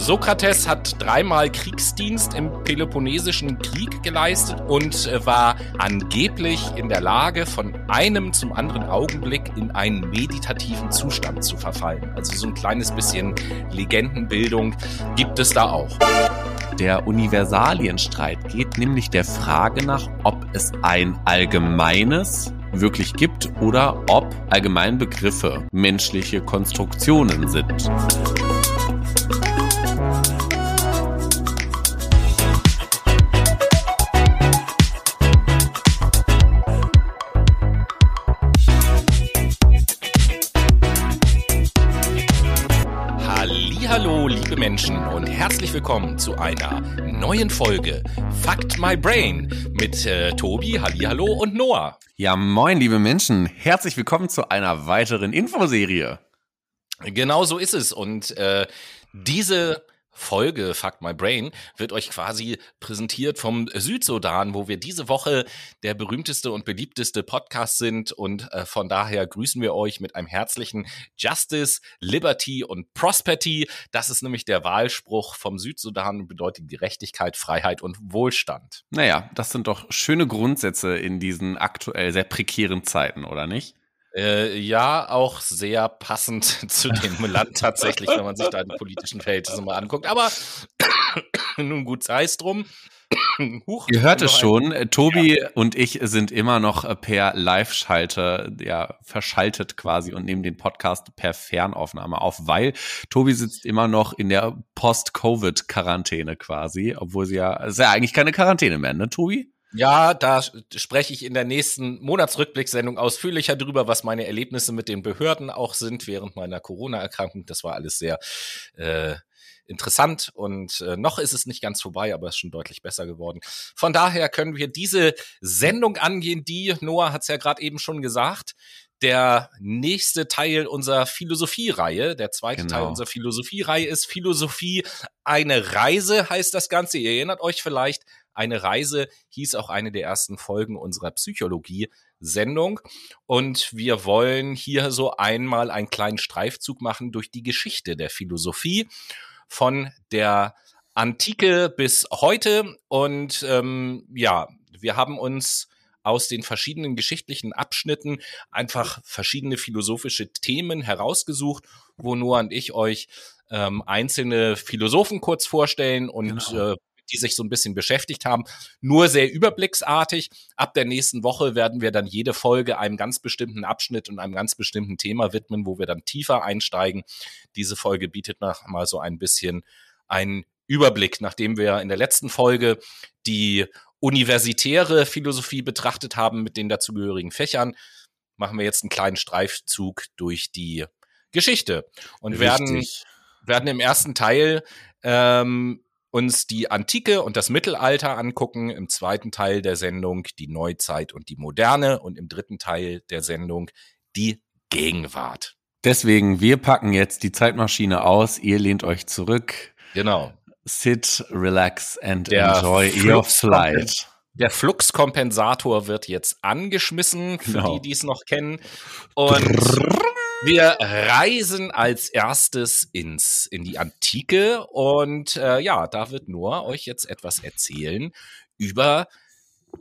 Sokrates hat dreimal Kriegsdienst im Peloponnesischen Krieg geleistet und äh, war angeblich in der Lage, von einem zum anderen Augenblick in einen meditativen Zustand zu verfallen. Also so ein kleines bisschen Legendenbildung gibt es da auch. Der Universalienstreit geht nämlich der Frage nach, ob es ein allgemeines wirklich gibt oder ob Allgemeinbegriffe menschliche Konstruktionen sind. Menschen und herzlich willkommen zu einer neuen Folge Fact My Brain mit äh, Tobi, Hallo und Noah. Ja, moin, liebe Menschen. Herzlich willkommen zu einer weiteren Infoserie. Genau so ist es. Und äh, diese Folge Fuck My Brain wird euch quasi präsentiert vom Südsudan, wo wir diese Woche der berühmteste und beliebteste Podcast sind und äh, von daher grüßen wir euch mit einem herzlichen Justice, Liberty und Prosperity. Das ist nämlich der Wahlspruch vom Südsudan und bedeutet Gerechtigkeit, Freiheit und Wohlstand. Naja, das sind doch schöne Grundsätze in diesen aktuell sehr prekären Zeiten, oder nicht? Äh, ja, auch sehr passend zu dem Land tatsächlich, wenn man sich da die politischen Verhältnisse mal anguckt. Aber nun gut, sei es drum. Huch, Ihr hört es schon, ein... Tobi ja. und ich sind immer noch per Live-Schalter ja, verschaltet quasi und nehmen den Podcast per Fernaufnahme auf, weil Tobi sitzt immer noch in der Post-Covid-Quarantäne quasi, obwohl sie ja, es ist ja eigentlich keine Quarantäne mehr, ne, Tobi? Ja, da spreche ich in der nächsten Monatsrückblicksendung ausführlicher drüber, was meine Erlebnisse mit den Behörden auch sind während meiner Corona-Erkrankung. Das war alles sehr äh, interessant und äh, noch ist es nicht ganz vorbei, aber es ist schon deutlich besser geworden. Von daher können wir diese Sendung angehen, die, Noah hat es ja gerade eben schon gesagt, der nächste Teil unserer Philosophie-Reihe, der zweite genau. Teil unserer Philosophie-Reihe ist Philosophie eine Reise, heißt das Ganze. Ihr erinnert euch vielleicht, eine Reise hieß auch eine der ersten Folgen unserer Psychologie-Sendung. Und wir wollen hier so einmal einen kleinen Streifzug machen durch die Geschichte der Philosophie von der Antike bis heute. Und ähm, ja, wir haben uns aus den verschiedenen geschichtlichen Abschnitten einfach verschiedene philosophische Themen herausgesucht, wo Noah und ich euch ähm, einzelne Philosophen kurz vorstellen und genau. äh, die sich so ein bisschen beschäftigt haben. Nur sehr überblicksartig. Ab der nächsten Woche werden wir dann jede Folge einem ganz bestimmten Abschnitt und einem ganz bestimmten Thema widmen, wo wir dann tiefer einsteigen. Diese Folge bietet noch mal so ein bisschen einen Überblick, nachdem wir in der letzten Folge die universitäre Philosophie betrachtet haben mit den dazugehörigen Fächern, machen wir jetzt einen kleinen Streifzug durch die Geschichte und werden werden im ersten Teil ähm, uns die Antike und das Mittelalter angucken, im zweiten Teil der Sendung die Neuzeit und die Moderne und im dritten Teil der Sendung die Gegenwart. Deswegen, wir packen jetzt die Zeitmaschine aus, ihr lehnt euch zurück. Genau. Sit, relax and der enjoy your flight. Der Fluxkompensator wird jetzt angeschmissen, für genau. die, die es noch kennen. Und wir reisen als erstes ins, in die Antike und äh, ja, da wird Noah euch jetzt etwas erzählen über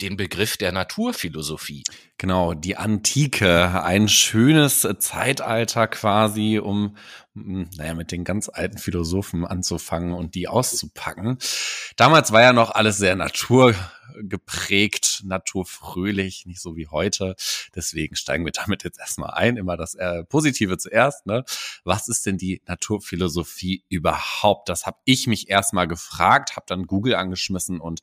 den Begriff der Naturphilosophie. Genau, die Antike, ein schönes Zeitalter quasi, um naja, mit den ganz alten Philosophen anzufangen und die auszupacken. Damals war ja noch alles sehr naturgeprägt, naturfröhlich, nicht so wie heute. Deswegen steigen wir damit jetzt erstmal ein, immer das äh, Positive zuerst. Ne? Was ist denn die Naturphilosophie überhaupt? Das habe ich mich erstmal gefragt, habe dann Google angeschmissen und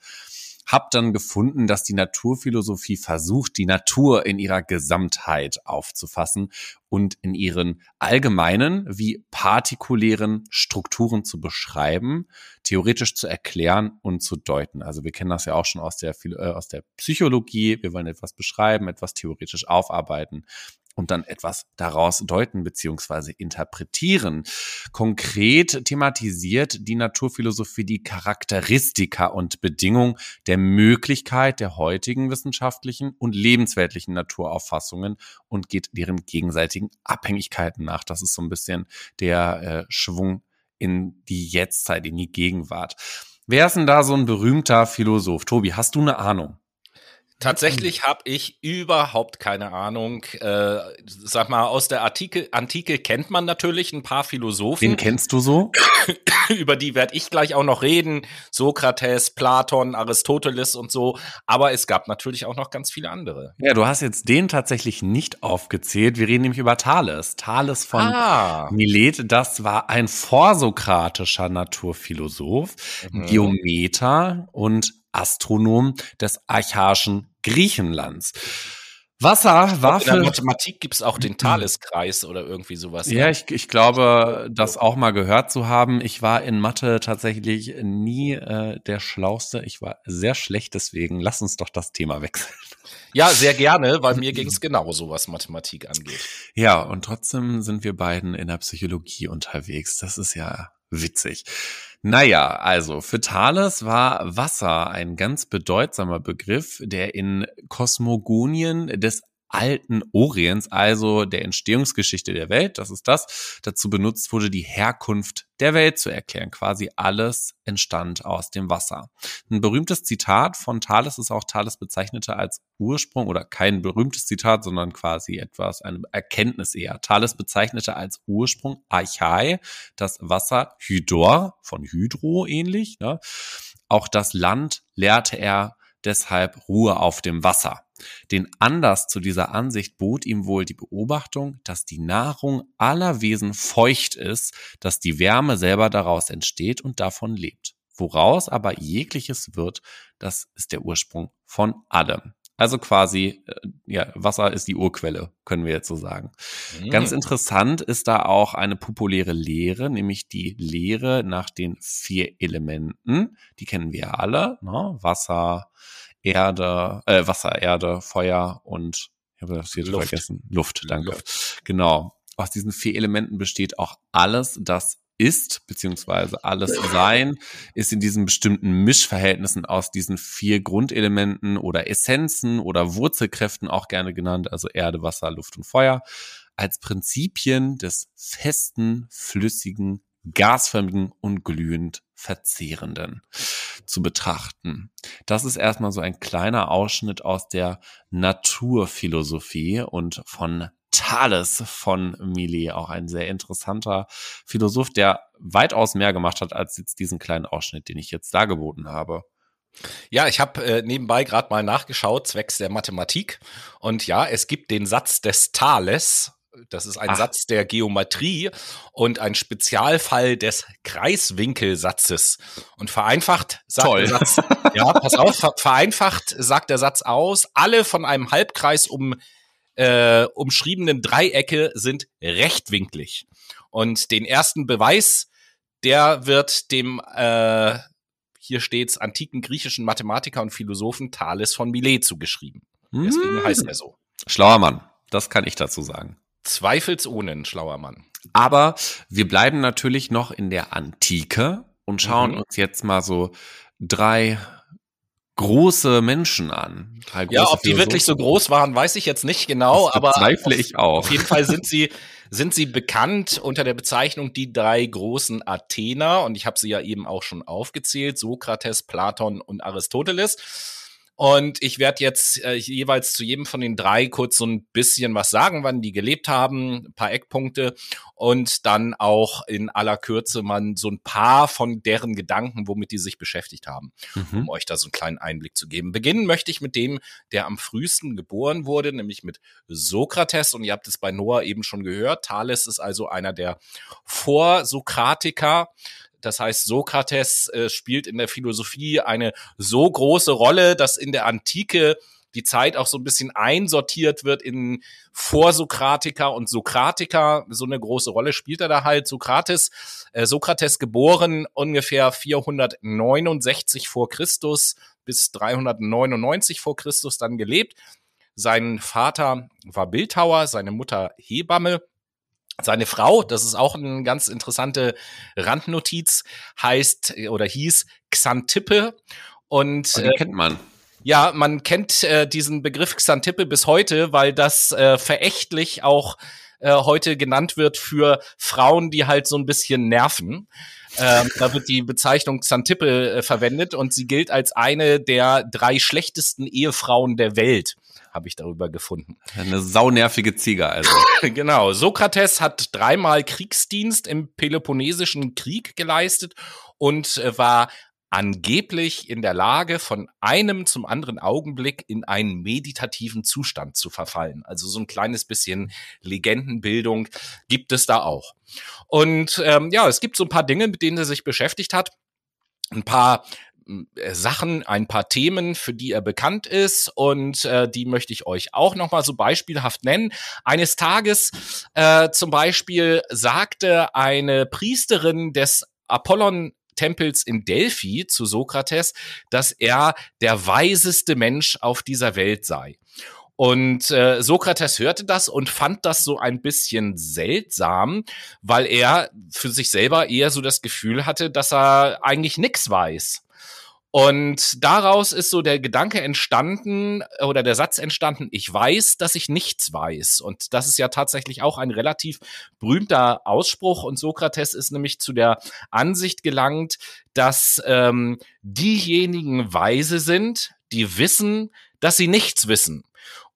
habe dann gefunden, dass die Naturphilosophie versucht, die Natur in ihrer Gesamtheit aufzufassen und in ihren allgemeinen wie partikulären Strukturen zu beschreiben, theoretisch zu erklären und zu deuten. Also wir kennen das ja auch schon aus der, äh, aus der Psychologie. Wir wollen etwas beschreiben, etwas theoretisch aufarbeiten und dann etwas daraus deuten beziehungsweise interpretieren. Konkret thematisiert die Naturphilosophie die Charakteristika und Bedingung der Möglichkeit der heutigen wissenschaftlichen und lebensweltlichen Naturauffassungen und geht deren gegenseitigen Abhängigkeiten nach. Das ist so ein bisschen der äh, Schwung in die Jetztzeit, in die Gegenwart. Wer ist denn da so ein berühmter Philosoph? Tobi, hast du eine Ahnung? Tatsächlich habe ich überhaupt keine Ahnung. Äh, sag mal, aus der Antike, Antike kennt man natürlich ein paar Philosophen. Wen kennst du so? Über die werde ich gleich auch noch reden. Sokrates, Platon, Aristoteles und so. Aber es gab natürlich auch noch ganz viele andere. Ja, du hast jetzt den tatsächlich nicht aufgezählt. Wir reden nämlich über Thales. Thales von ah. Milet, das war ein vorsokratischer Naturphilosoph, mhm. Geometer und Astronom des archaischen Griechenlands. Wasser war für. In der Mathematik gibt es auch den Thaleskreis oder irgendwie sowas. Ja, ne? ich, ich glaube, das auch mal gehört zu haben. Ich war in Mathe tatsächlich nie äh, der Schlauste. Ich war sehr schlecht, deswegen lass uns doch das Thema wechseln. Ja, sehr gerne, weil mir ging es genauso, was Mathematik angeht. Ja, und trotzdem sind wir beiden in der Psychologie unterwegs. Das ist ja witzig. Naja, also für Thales war Wasser ein ganz bedeutsamer Begriff, der in Kosmogonien des alten Orients, also der Entstehungsgeschichte der Welt, das ist das, dazu benutzt wurde, die Herkunft der Welt zu erklären. Quasi alles entstand aus dem Wasser. Ein berühmtes Zitat von Thales ist auch Thales bezeichnete als Ursprung oder kein berühmtes Zitat, sondern quasi etwas, eine Erkenntnis eher. Thales bezeichnete als Ursprung Archai das Wasser Hydor von Hydro ähnlich. Ne? Auch das Land lehrte er deshalb Ruhe auf dem Wasser. Den Anlass zu dieser Ansicht bot ihm wohl die Beobachtung, dass die Nahrung aller Wesen feucht ist, dass die Wärme selber daraus entsteht und davon lebt. Woraus aber jegliches wird, das ist der Ursprung von allem. Also quasi, äh, ja, Wasser ist die Urquelle, können wir jetzt so sagen. Mhm. Ganz interessant ist da auch eine populäre Lehre, nämlich die Lehre nach den vier Elementen. Die kennen wir ja alle, ne? Wasser, Erde, äh, Wasser, Erde, Feuer und ich habe das hier Luft. vergessen. Luft, danke. Luft. Genau. Aus diesen vier Elementen besteht auch alles, das ist, beziehungsweise alles Sein, ist in diesen bestimmten Mischverhältnissen aus diesen vier Grundelementen oder Essenzen oder Wurzelkräften auch gerne genannt, also Erde, Wasser, Luft und Feuer, als Prinzipien des festen, flüssigen, gasförmigen und glühend verzehrenden zu betrachten. Das ist erstmal so ein kleiner Ausschnitt aus der Naturphilosophie und von Thales von Milet, auch ein sehr interessanter Philosoph, der weitaus mehr gemacht hat als jetzt diesen kleinen Ausschnitt, den ich jetzt dargeboten habe. Ja, ich habe äh, nebenbei gerade mal nachgeschaut, zwecks der Mathematik. Und ja, es gibt den Satz des Thales, das ist ein Ach. Satz der Geometrie und ein Spezialfall des Kreiswinkelsatzes. Und vereinfacht sagt Toll. der Satz, ja, pass auf, vereinfacht sagt der Satz aus, alle von einem Halbkreis um, äh, umschriebenen Dreiecke sind rechtwinklig. Und den ersten Beweis, der wird dem, äh, hier steht's, antiken griechischen Mathematiker und Philosophen Thales von Milet zugeschrieben. Deswegen hm. heißt er so. Schlauer Mann, das kann ich dazu sagen. Zweifelsohne ein schlauer Mann. Aber wir bleiben natürlich noch in der Antike und schauen mhm. uns jetzt mal so drei große Menschen an. ja, ob die wirklich so groß waren, weiß ich jetzt nicht genau, aber zweifle ich auch. Auf jeden Fall sind sie sind sie bekannt unter der Bezeichnung die drei großen Athener und ich habe sie ja eben auch schon aufgezählt, Sokrates, Platon und Aristoteles. Und ich werde jetzt äh, jeweils zu jedem von den drei kurz so ein bisschen was sagen, wann die gelebt haben, ein paar Eckpunkte und dann auch in aller Kürze mal so ein paar von deren Gedanken, womit die sich beschäftigt haben, mhm. um euch da so einen kleinen Einblick zu geben. Beginnen möchte ich mit dem, der am frühesten geboren wurde, nämlich mit Sokrates. Und ihr habt es bei Noah eben schon gehört. Thales ist also einer der Vorsokratiker. Das heißt, Sokrates äh, spielt in der Philosophie eine so große Rolle, dass in der Antike die Zeit auch so ein bisschen einsortiert wird in Vorsokratiker und Sokratiker. So eine große Rolle spielt er da halt. Sokrates, äh, Sokrates geboren ungefähr 469 vor Christus bis 399 vor Christus dann gelebt. Sein Vater war Bildhauer, seine Mutter Hebamme. Seine Frau, das ist auch eine ganz interessante Randnotiz, heißt oder hieß Xantippe und oh, äh, kennt man. Ja, man kennt äh, diesen Begriff Xantippe bis heute, weil das äh, verächtlich auch äh, heute genannt wird für Frauen, die halt so ein bisschen nerven. Ähm, da wird die Bezeichnung Xantippe äh, verwendet und sie gilt als eine der drei schlechtesten Ehefrauen der Welt habe ich darüber gefunden. Eine saunervige Ziege also. genau. Sokrates hat dreimal Kriegsdienst im Peloponnesischen Krieg geleistet und äh, war angeblich in der Lage, von einem zum anderen Augenblick in einen meditativen Zustand zu verfallen. Also so ein kleines bisschen Legendenbildung gibt es da auch. Und ähm, ja, es gibt so ein paar Dinge, mit denen er sich beschäftigt hat. Ein paar Sachen, ein paar Themen, für die er bekannt ist und äh, die möchte ich euch auch noch mal so beispielhaft nennen. Eines Tages äh, zum Beispiel sagte eine Priesterin des Apollon Tempels in Delphi zu Sokrates, dass er der weiseste Mensch auf dieser Welt sei. Und äh, Sokrates hörte das und fand das so ein bisschen seltsam, weil er für sich selber eher so das Gefühl hatte, dass er eigentlich nix weiß. Und daraus ist so der Gedanke entstanden oder der Satz entstanden, ich weiß, dass ich nichts weiß. Und das ist ja tatsächlich auch ein relativ berühmter Ausspruch. Und Sokrates ist nämlich zu der Ansicht gelangt, dass ähm, diejenigen weise sind, die wissen, dass sie nichts wissen.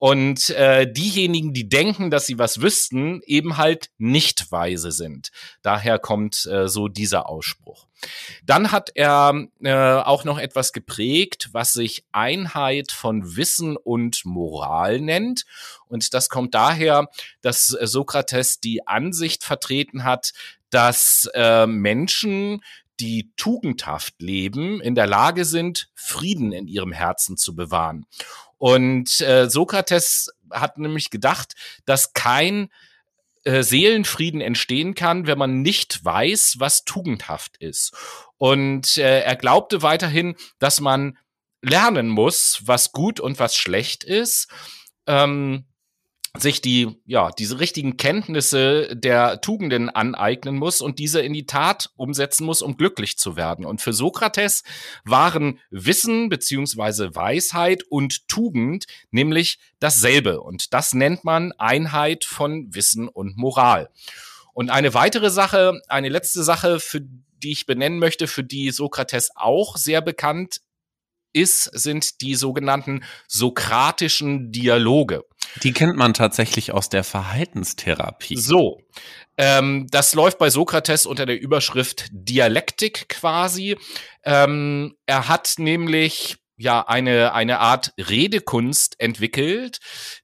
Und äh, diejenigen, die denken, dass sie was wüssten, eben halt nicht weise sind. Daher kommt äh, so dieser Ausspruch. Dann hat er äh, auch noch etwas geprägt, was sich Einheit von Wissen und Moral nennt. Und das kommt daher, dass Sokrates die Ansicht vertreten hat, dass äh, Menschen, die tugendhaft leben, in der Lage sind, Frieden in ihrem Herzen zu bewahren. Und äh, Sokrates hat nämlich gedacht, dass kein äh, Seelenfrieden entstehen kann, wenn man nicht weiß, was tugendhaft ist. Und äh, er glaubte weiterhin, dass man lernen muss, was gut und was schlecht ist. Ähm, sich die, ja, diese richtigen Kenntnisse der Tugenden aneignen muss und diese in die Tat umsetzen muss, um glücklich zu werden. Und für Sokrates waren Wissen beziehungsweise Weisheit und Tugend nämlich dasselbe. Und das nennt man Einheit von Wissen und Moral. Und eine weitere Sache, eine letzte Sache, für die ich benennen möchte, für die Sokrates auch sehr bekannt ist, sind die sogenannten sokratischen Dialoge. Die kennt man tatsächlich aus der Verhaltenstherapie. So, ähm, das läuft bei Sokrates unter der Überschrift Dialektik quasi. Ähm, er hat nämlich ja eine eine Art Redekunst entwickelt,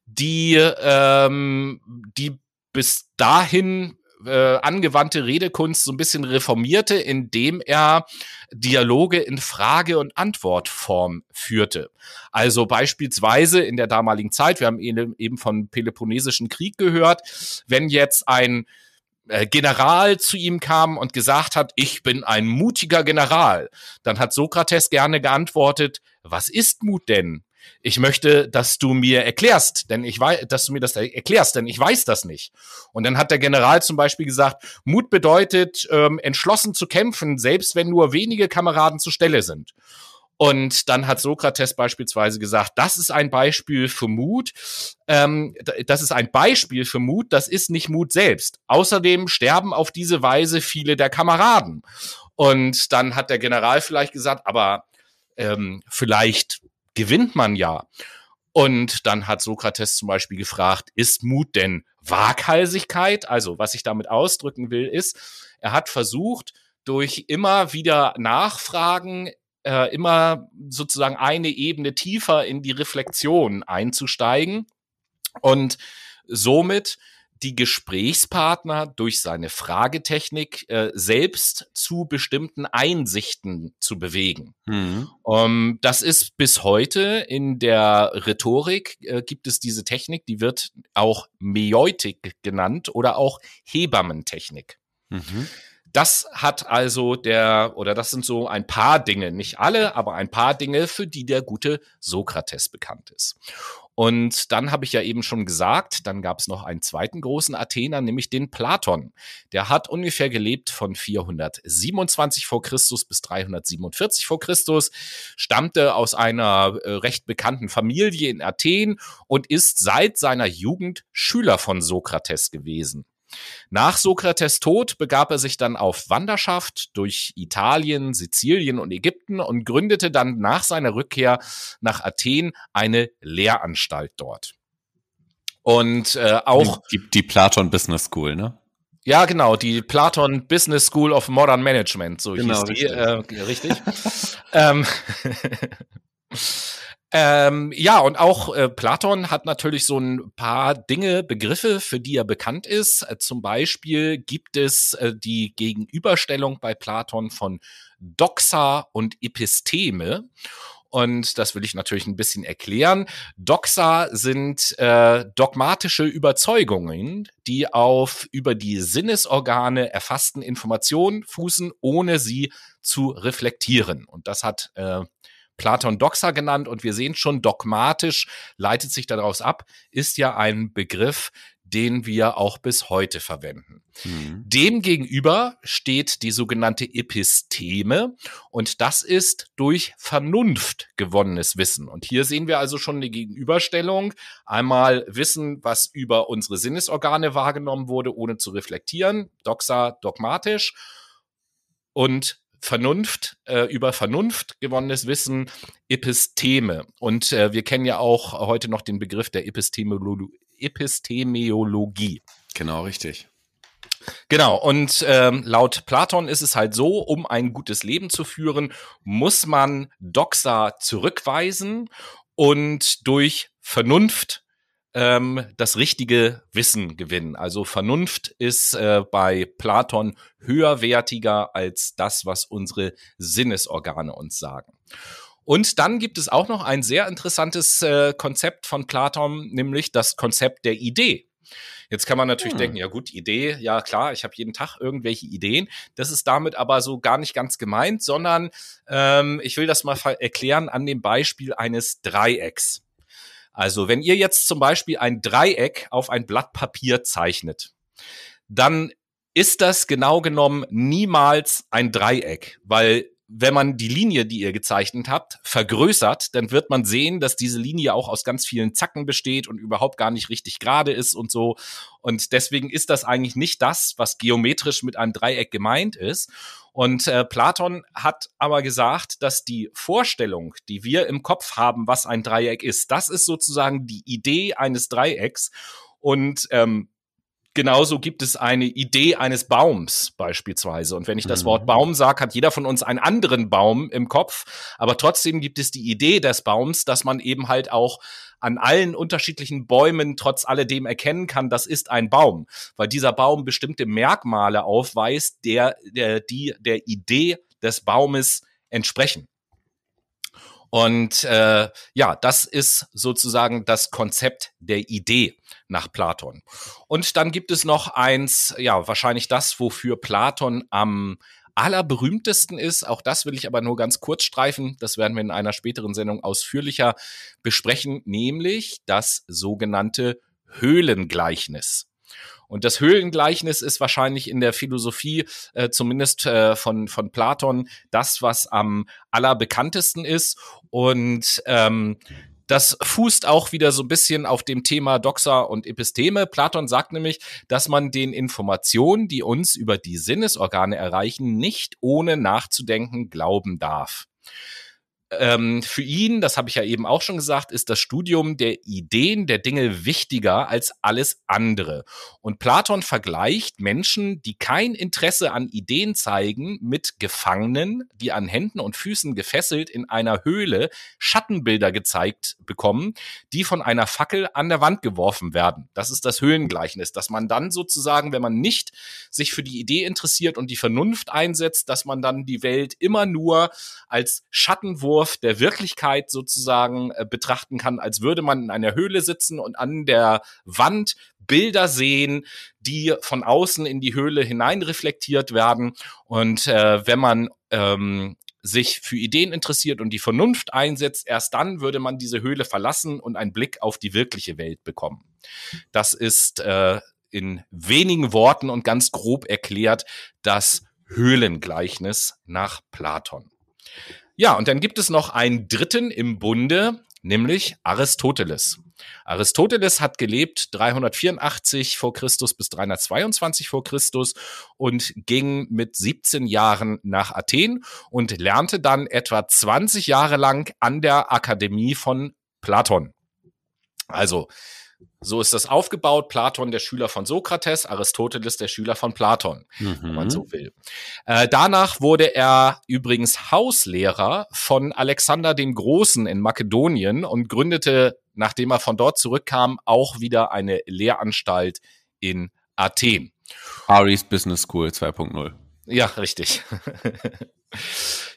die ähm, die bis dahin äh, angewandte Redekunst so ein bisschen reformierte, indem er Dialoge in Frage- und Antwortform führte. Also beispielsweise in der damaligen Zeit, wir haben eben von Peloponnesischen Krieg gehört, wenn jetzt ein äh, General zu ihm kam und gesagt hat, ich bin ein mutiger General, dann hat Sokrates gerne geantwortet, was ist Mut denn? Ich möchte, dass du mir erklärst, denn ich weiß, dass du mir das erklärst, denn ich weiß das nicht. Und dann hat der General zum Beispiel gesagt, Mut bedeutet, ähm, entschlossen zu kämpfen, selbst wenn nur wenige Kameraden zur Stelle sind. Und dann hat Sokrates beispielsweise gesagt, das ist ein Beispiel für Mut. Ähm, das ist ein Beispiel für Mut, das ist nicht Mut selbst. Außerdem sterben auf diese Weise viele der Kameraden. Und dann hat der General vielleicht gesagt, aber ähm, vielleicht gewinnt man ja. Und dann hat Sokrates zum Beispiel gefragt, ist Mut denn Waghalsigkeit? Also was ich damit ausdrücken will, ist, er hat versucht, durch immer wieder Nachfragen äh, immer sozusagen eine Ebene tiefer in die Reflexion einzusteigen und somit die Gesprächspartner durch seine Fragetechnik äh, selbst zu bestimmten Einsichten zu bewegen. Mhm. Um, ähm, das ist bis heute in der Rhetorik äh, gibt es diese Technik, die wird auch Meutik genannt oder auch Hebammentechnik. Mhm. Das hat also der, oder das sind so ein paar Dinge, nicht alle, aber ein paar Dinge, für die der gute Sokrates bekannt ist. Und dann habe ich ja eben schon gesagt, dann gab es noch einen zweiten großen Athener, nämlich den Platon. Der hat ungefähr gelebt von 427 vor Christus bis 347 vor Christus, stammte aus einer äh, recht bekannten Familie in Athen und ist seit seiner Jugend Schüler von Sokrates gewesen. Nach Sokrates Tod begab er sich dann auf Wanderschaft durch Italien, Sizilien und Ägypten und gründete dann nach seiner Rückkehr nach Athen eine Lehranstalt dort. Und äh, auch die, die Platon Business School, ne? Ja, genau, die Platon Business School of Modern Management, so genau, hieß die. Richtig. Äh, richtig. ähm, Ähm, ja, und auch äh, Platon hat natürlich so ein paar Dinge, Begriffe, für die er bekannt ist. Äh, zum Beispiel gibt es äh, die Gegenüberstellung bei Platon von Doxa und Episteme. Und das will ich natürlich ein bisschen erklären. Doxa sind äh, dogmatische Überzeugungen, die auf über die Sinnesorgane erfassten Informationen fußen, ohne sie zu reflektieren. Und das hat äh, Platon Doxa genannt und wir sehen schon, dogmatisch leitet sich daraus ab, ist ja ein Begriff, den wir auch bis heute verwenden. Mhm. Demgegenüber steht die sogenannte Episteme und das ist durch Vernunft gewonnenes Wissen. Und hier sehen wir also schon eine Gegenüberstellung. Einmal Wissen, was über unsere Sinnesorgane wahrgenommen wurde, ohne zu reflektieren, doxa dogmatisch und Vernunft, äh, über Vernunft gewonnenes Wissen, Episteme. Und äh, wir kennen ja auch heute noch den Begriff der Epistemolo Epistemeologie. Genau, richtig. Genau, und ähm, laut Platon ist es halt so, um ein gutes Leben zu führen, muss man Doxa zurückweisen und durch Vernunft ähm, das richtige Wissen gewinnen. Also Vernunft ist äh, bei Platon höherwertiger als das, was unsere Sinnesorgane uns sagen. Und dann gibt es auch noch ein sehr interessantes äh, Konzept von Platon, nämlich das Konzept der Idee. Jetzt kann man natürlich hm. denken, ja gut, Idee, ja klar, ich habe jeden Tag irgendwelche Ideen. Das ist damit aber so gar nicht ganz gemeint, sondern ähm, ich will das mal erklären an dem Beispiel eines Dreiecks. Also wenn ihr jetzt zum Beispiel ein Dreieck auf ein Blatt Papier zeichnet, dann ist das genau genommen niemals ein Dreieck, weil wenn man die Linie, die ihr gezeichnet habt, vergrößert, dann wird man sehen, dass diese Linie auch aus ganz vielen Zacken besteht und überhaupt gar nicht richtig gerade ist und so. Und deswegen ist das eigentlich nicht das, was geometrisch mit einem Dreieck gemeint ist. Und äh, Platon hat aber gesagt, dass die Vorstellung, die wir im Kopf haben, was ein Dreieck ist, das ist sozusagen die Idee eines Dreiecks. Und ähm, Genauso gibt es eine Idee eines Baums beispielsweise. Und wenn ich das mhm. Wort Baum sage, hat jeder von uns einen anderen Baum im Kopf. Aber trotzdem gibt es die Idee des Baums, dass man eben halt auch an allen unterschiedlichen Bäumen trotz alledem erkennen kann, das ist ein Baum, weil dieser Baum bestimmte Merkmale aufweist, der, der die der Idee des Baumes entsprechen. Und äh, ja, das ist sozusagen das Konzept der Idee nach Platon. Und dann gibt es noch eins, ja, wahrscheinlich das, wofür Platon am allerberühmtesten ist. Auch das will ich aber nur ganz kurz streifen. Das werden wir in einer späteren Sendung ausführlicher besprechen, nämlich das sogenannte Höhlengleichnis. Und das Höhlengleichnis ist wahrscheinlich in der Philosophie, äh, zumindest äh, von, von Platon, das, was am allerbekanntesten ist. Und ähm, das fußt auch wieder so ein bisschen auf dem Thema Doxa und Episteme. Platon sagt nämlich, dass man den Informationen, die uns über die Sinnesorgane erreichen, nicht ohne nachzudenken glauben darf ähm, für ihn, das habe ich ja eben auch schon gesagt, ist das Studium der Ideen der Dinge wichtiger als alles andere. Und Platon vergleicht Menschen, die kein Interesse an Ideen zeigen, mit Gefangenen, die an Händen und Füßen gefesselt in einer Höhle Schattenbilder gezeigt bekommen, die von einer Fackel an der Wand geworfen werden. Das ist das Höhlengleichnis, dass man dann sozusagen, wenn man nicht sich für die Idee interessiert und die Vernunft einsetzt, dass man dann die Welt immer nur als Schattenwurf Entwurf der Wirklichkeit sozusagen äh, betrachten kann, als würde man in einer Höhle sitzen und an der Wand Bilder sehen, die von außen in die Höhle hinein reflektiert werden. Und äh, wenn man ähm, sich für Ideen interessiert und die Vernunft einsetzt, erst dann würde man diese Höhle verlassen und einen Blick auf die wirkliche Welt bekommen. Das ist äh, in wenigen Worten und ganz grob erklärt das Höhlengleichnis nach Platon. Ja, und dann gibt es noch einen dritten im Bunde, nämlich Aristoteles. Aristoteles hat gelebt 384 vor Christus bis 322 vor Christus und ging mit 17 Jahren nach Athen und lernte dann etwa 20 Jahre lang an der Akademie von Platon. Also so ist das aufgebaut. Platon der Schüler von Sokrates, Aristoteles der Schüler von Platon, mhm. wenn man so mhm. will. Äh, danach wurde er übrigens Hauslehrer von Alexander dem Großen in Makedonien und gründete, nachdem er von dort zurückkam, auch wieder eine Lehranstalt in Athen. Ari's Business School 2.0. Ja, richtig.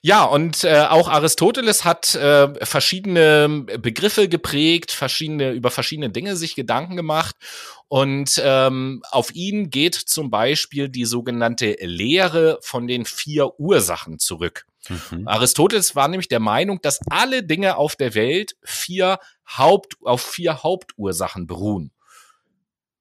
ja, und äh, auch Aristoteles hat äh, verschiedene Begriffe geprägt, verschiedene, über verschiedene Dinge sich Gedanken gemacht. Und ähm, auf ihn geht zum Beispiel die sogenannte Lehre von den vier Ursachen zurück. Mhm. Aristoteles war nämlich der Meinung, dass alle Dinge auf der Welt vier Haupt, auf vier Hauptursachen beruhen.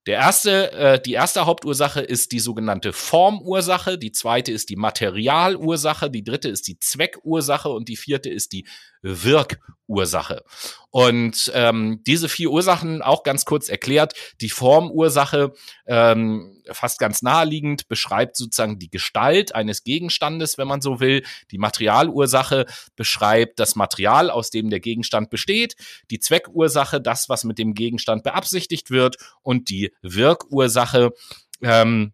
Der erste, äh, die erste Hauptursache ist die sogenannte Formursache, die zweite ist die Materialursache, die dritte ist die Zweckursache und die vierte ist die Wirkursache. Und ähm, diese vier Ursachen auch ganz kurz erklärt. Die Formursache, ähm, fast ganz naheliegend, beschreibt sozusagen die Gestalt eines Gegenstandes, wenn man so will. Die Materialursache beschreibt das Material, aus dem der Gegenstand besteht. Die Zweckursache, das, was mit dem Gegenstand beabsichtigt wird. Und die Wirkursache, ähm,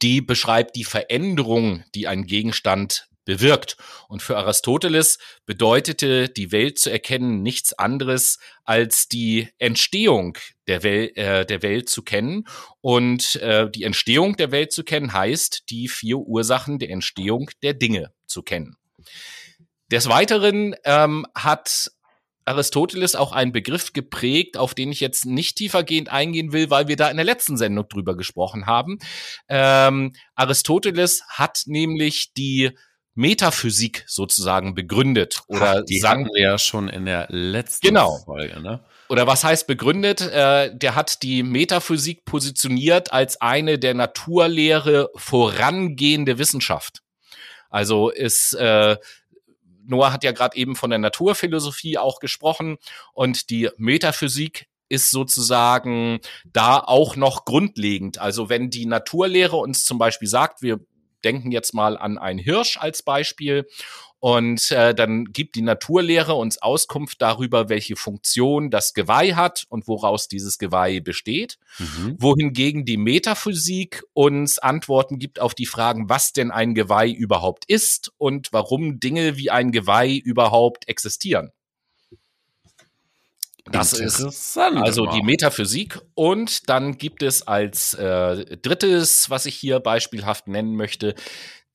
die beschreibt die Veränderung, die ein Gegenstand bewirkt. Und für Aristoteles bedeutete die Welt zu erkennen nichts anderes als die Entstehung der, Wel äh, der Welt zu kennen. Und äh, die Entstehung der Welt zu kennen heißt, die vier Ursachen der Entstehung der Dinge zu kennen. Des Weiteren ähm, hat Aristoteles auch einen Begriff geprägt, auf den ich jetzt nicht tiefergehend eingehen will, weil wir da in der letzten Sendung drüber gesprochen haben. Ähm, Aristoteles hat nämlich die Metaphysik sozusagen begründet oder Ach, die sagen wir ja schon in der letzten genau. Folge, ne? Oder was heißt begründet? Äh, der hat die Metaphysik positioniert als eine der Naturlehre vorangehende Wissenschaft. Also ist äh, Noah hat ja gerade eben von der Naturphilosophie auch gesprochen und die Metaphysik ist sozusagen da auch noch grundlegend. Also wenn die Naturlehre uns zum Beispiel sagt, wir denken jetzt mal an einen Hirsch als Beispiel. Und äh, dann gibt die Naturlehre uns Auskunft darüber, welche Funktion das Geweih hat und woraus dieses Geweih besteht. Mhm. Wohingegen die Metaphysik uns Antworten gibt auf die Fragen, was denn ein Geweih überhaupt ist und warum Dinge wie ein Geweih überhaupt existieren. Das ist also die Metaphysik. Und dann gibt es als äh, drittes, was ich hier beispielhaft nennen möchte,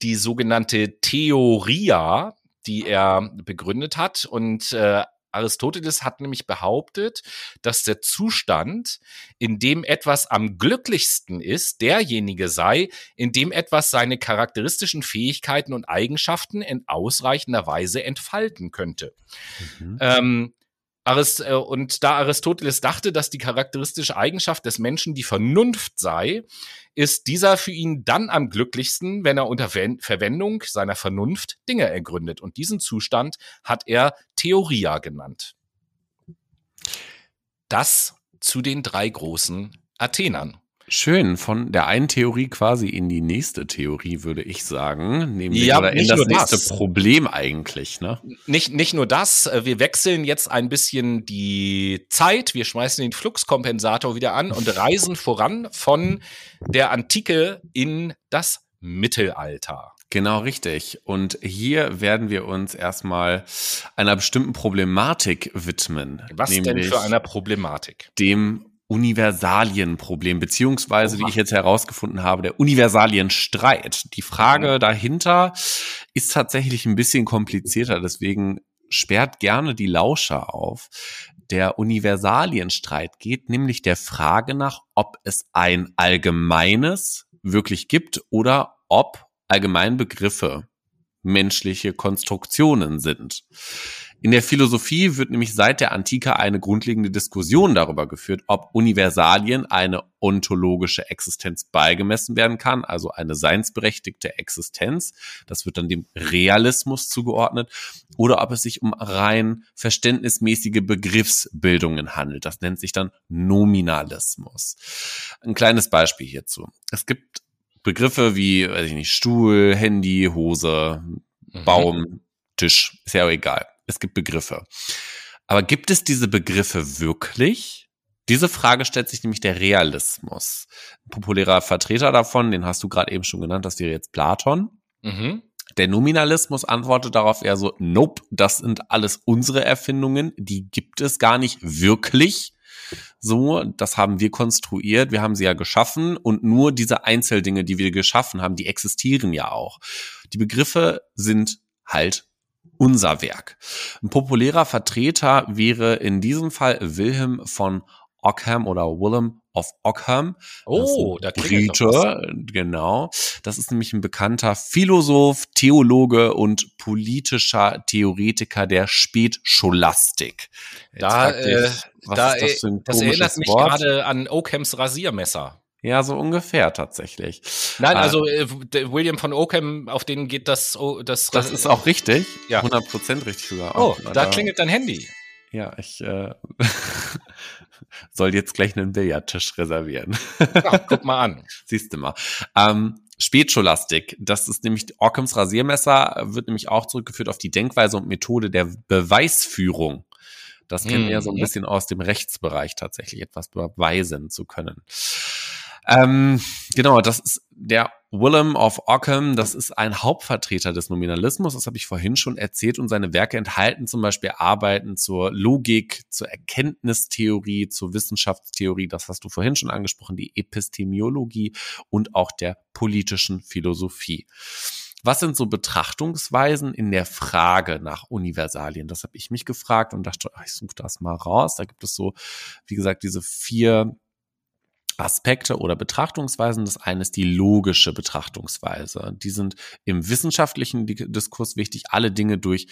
die sogenannte Theoria, die er begründet hat. Und äh, Aristoteles hat nämlich behauptet, dass der Zustand, in dem etwas am glücklichsten ist, derjenige sei, in dem etwas seine charakteristischen Fähigkeiten und Eigenschaften in ausreichender Weise entfalten könnte. Mhm. Ähm, Arist äh, und da Aristoteles dachte, dass die charakteristische Eigenschaft des Menschen die Vernunft sei, ist dieser für ihn dann am glücklichsten, wenn er unter Verwendung seiner Vernunft Dinge ergründet. Und diesen Zustand hat er Theoria genannt. Das zu den drei großen Athenern. Schön, von der einen Theorie quasi in die nächste Theorie, würde ich sagen. Nämlich ja, oder in das nächste das. Problem eigentlich, ne? Nicht, nicht nur das, äh, wir wechseln jetzt ein bisschen die Zeit, wir schmeißen den Fluxkompensator wieder an und reisen voran von der Antike in das Mittelalter. Genau richtig. Und hier werden wir uns erstmal einer bestimmten Problematik widmen. Was denn für einer Problematik? Dem Universalienproblem, beziehungsweise, Oha. wie ich jetzt herausgefunden habe, der Universalienstreit. Die Frage mhm. dahinter ist tatsächlich ein bisschen komplizierter, deswegen sperrt gerne die Lauscher auf, der Universalienstreit geht nämlich der Frage nach, ob es ein allgemeines wirklich gibt oder ob allgemein Begriffe menschliche Konstruktionen sind. In der Philosophie wird nämlich seit der Antike eine grundlegende Diskussion darüber geführt, ob Universalien eine ontologische Existenz beigemessen werden kann, also eine seinsberechtigte Existenz. Das wird dann dem Realismus zugeordnet, oder ob es sich um rein verständnismäßige Begriffsbildungen handelt. Das nennt sich dann Nominalismus. Ein kleines Beispiel hierzu. Es gibt Begriffe wie, weiß ich nicht, Stuhl, Handy, Hose, mhm. Baum, Tisch, ist ja auch egal es gibt Begriffe. Aber gibt es diese Begriffe wirklich? Diese Frage stellt sich nämlich der Realismus. Ein populärer Vertreter davon, den hast du gerade eben schon genannt, das wäre jetzt Platon. Mhm. Der Nominalismus antwortet darauf eher so, nope, das sind alles unsere Erfindungen, die gibt es gar nicht wirklich. So, das haben wir konstruiert, wir haben sie ja geschaffen und nur diese Einzeldinge, die wir geschaffen haben, die existieren ja auch. Die Begriffe sind halt unser Werk. Ein populärer Vertreter wäre in diesem Fall Wilhelm von Ockham oder Willem of Ockham. Oh, da Brite, genau. Das ist nämlich ein bekannter Philosoph, Theologe und politischer Theoretiker der Spätscholastik. da, äh, da, das, das erinnert mich gerade an Ockhams Rasiermesser. Ja, so ungefähr tatsächlich. Nein, äh, also äh, William von Ockham, auf den geht das. Oh, das, das ist auch richtig. Ja. 100% richtig sogar. Oh, auch, da klingelt dein Handy. Ja, ich äh, soll jetzt gleich einen Billardtisch reservieren. Ach, guck mal an. Siehst du mal. Ähm, Spätscholastik, das ist nämlich Ockhams Rasiermesser, wird nämlich auch zurückgeführt auf die Denkweise und Methode der Beweisführung. Das kennen wir ja so ein mhm. bisschen aus dem Rechtsbereich tatsächlich, etwas beweisen zu können. Ähm, genau, das ist der Willem of Ockham, das ist ein Hauptvertreter des Nominalismus, das habe ich vorhin schon erzählt, und seine Werke enthalten zum Beispiel Arbeiten zur Logik, zur Erkenntnistheorie, zur Wissenschaftstheorie, das hast du vorhin schon angesprochen, die Epistemiologie und auch der politischen Philosophie. Was sind so Betrachtungsweisen in der Frage nach Universalien? Das habe ich mich gefragt und dachte, ich suche das mal raus. Da gibt es so, wie gesagt, diese vier Aspekte oder Betrachtungsweisen. Das eine ist die logische Betrachtungsweise. Die sind im wissenschaftlichen Diskurs wichtig, alle Dinge durch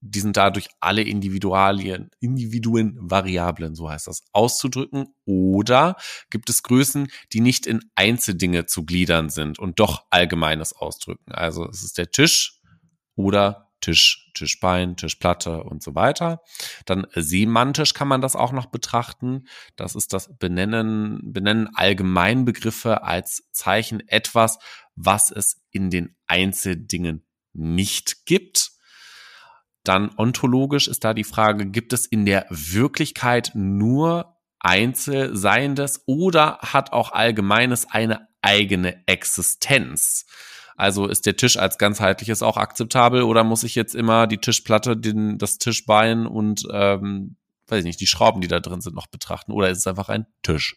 die sind dadurch alle Individualien, Individuen, Variablen, so heißt das, auszudrücken. Oder gibt es Größen, die nicht in Einzeldinge zu gliedern sind und doch Allgemeines ausdrücken? Also es ist der Tisch oder Tisch, Tischbein, Tischplatte und so weiter. Dann semantisch kann man das auch noch betrachten. Das ist das Benennen, Benennen Allgemeinbegriffe als Zeichen etwas, was es in den Einzeldingen nicht gibt. Dann ontologisch ist da die Frage, gibt es in der Wirklichkeit nur Einzelseiendes oder hat auch Allgemeines eine eigene Existenz? Also ist der Tisch als ganzheitliches auch akzeptabel oder muss ich jetzt immer die Tischplatte, den, das Tischbein und ähm, weiß ich nicht, die Schrauben, die da drin sind, noch betrachten? Oder ist es einfach ein Tisch?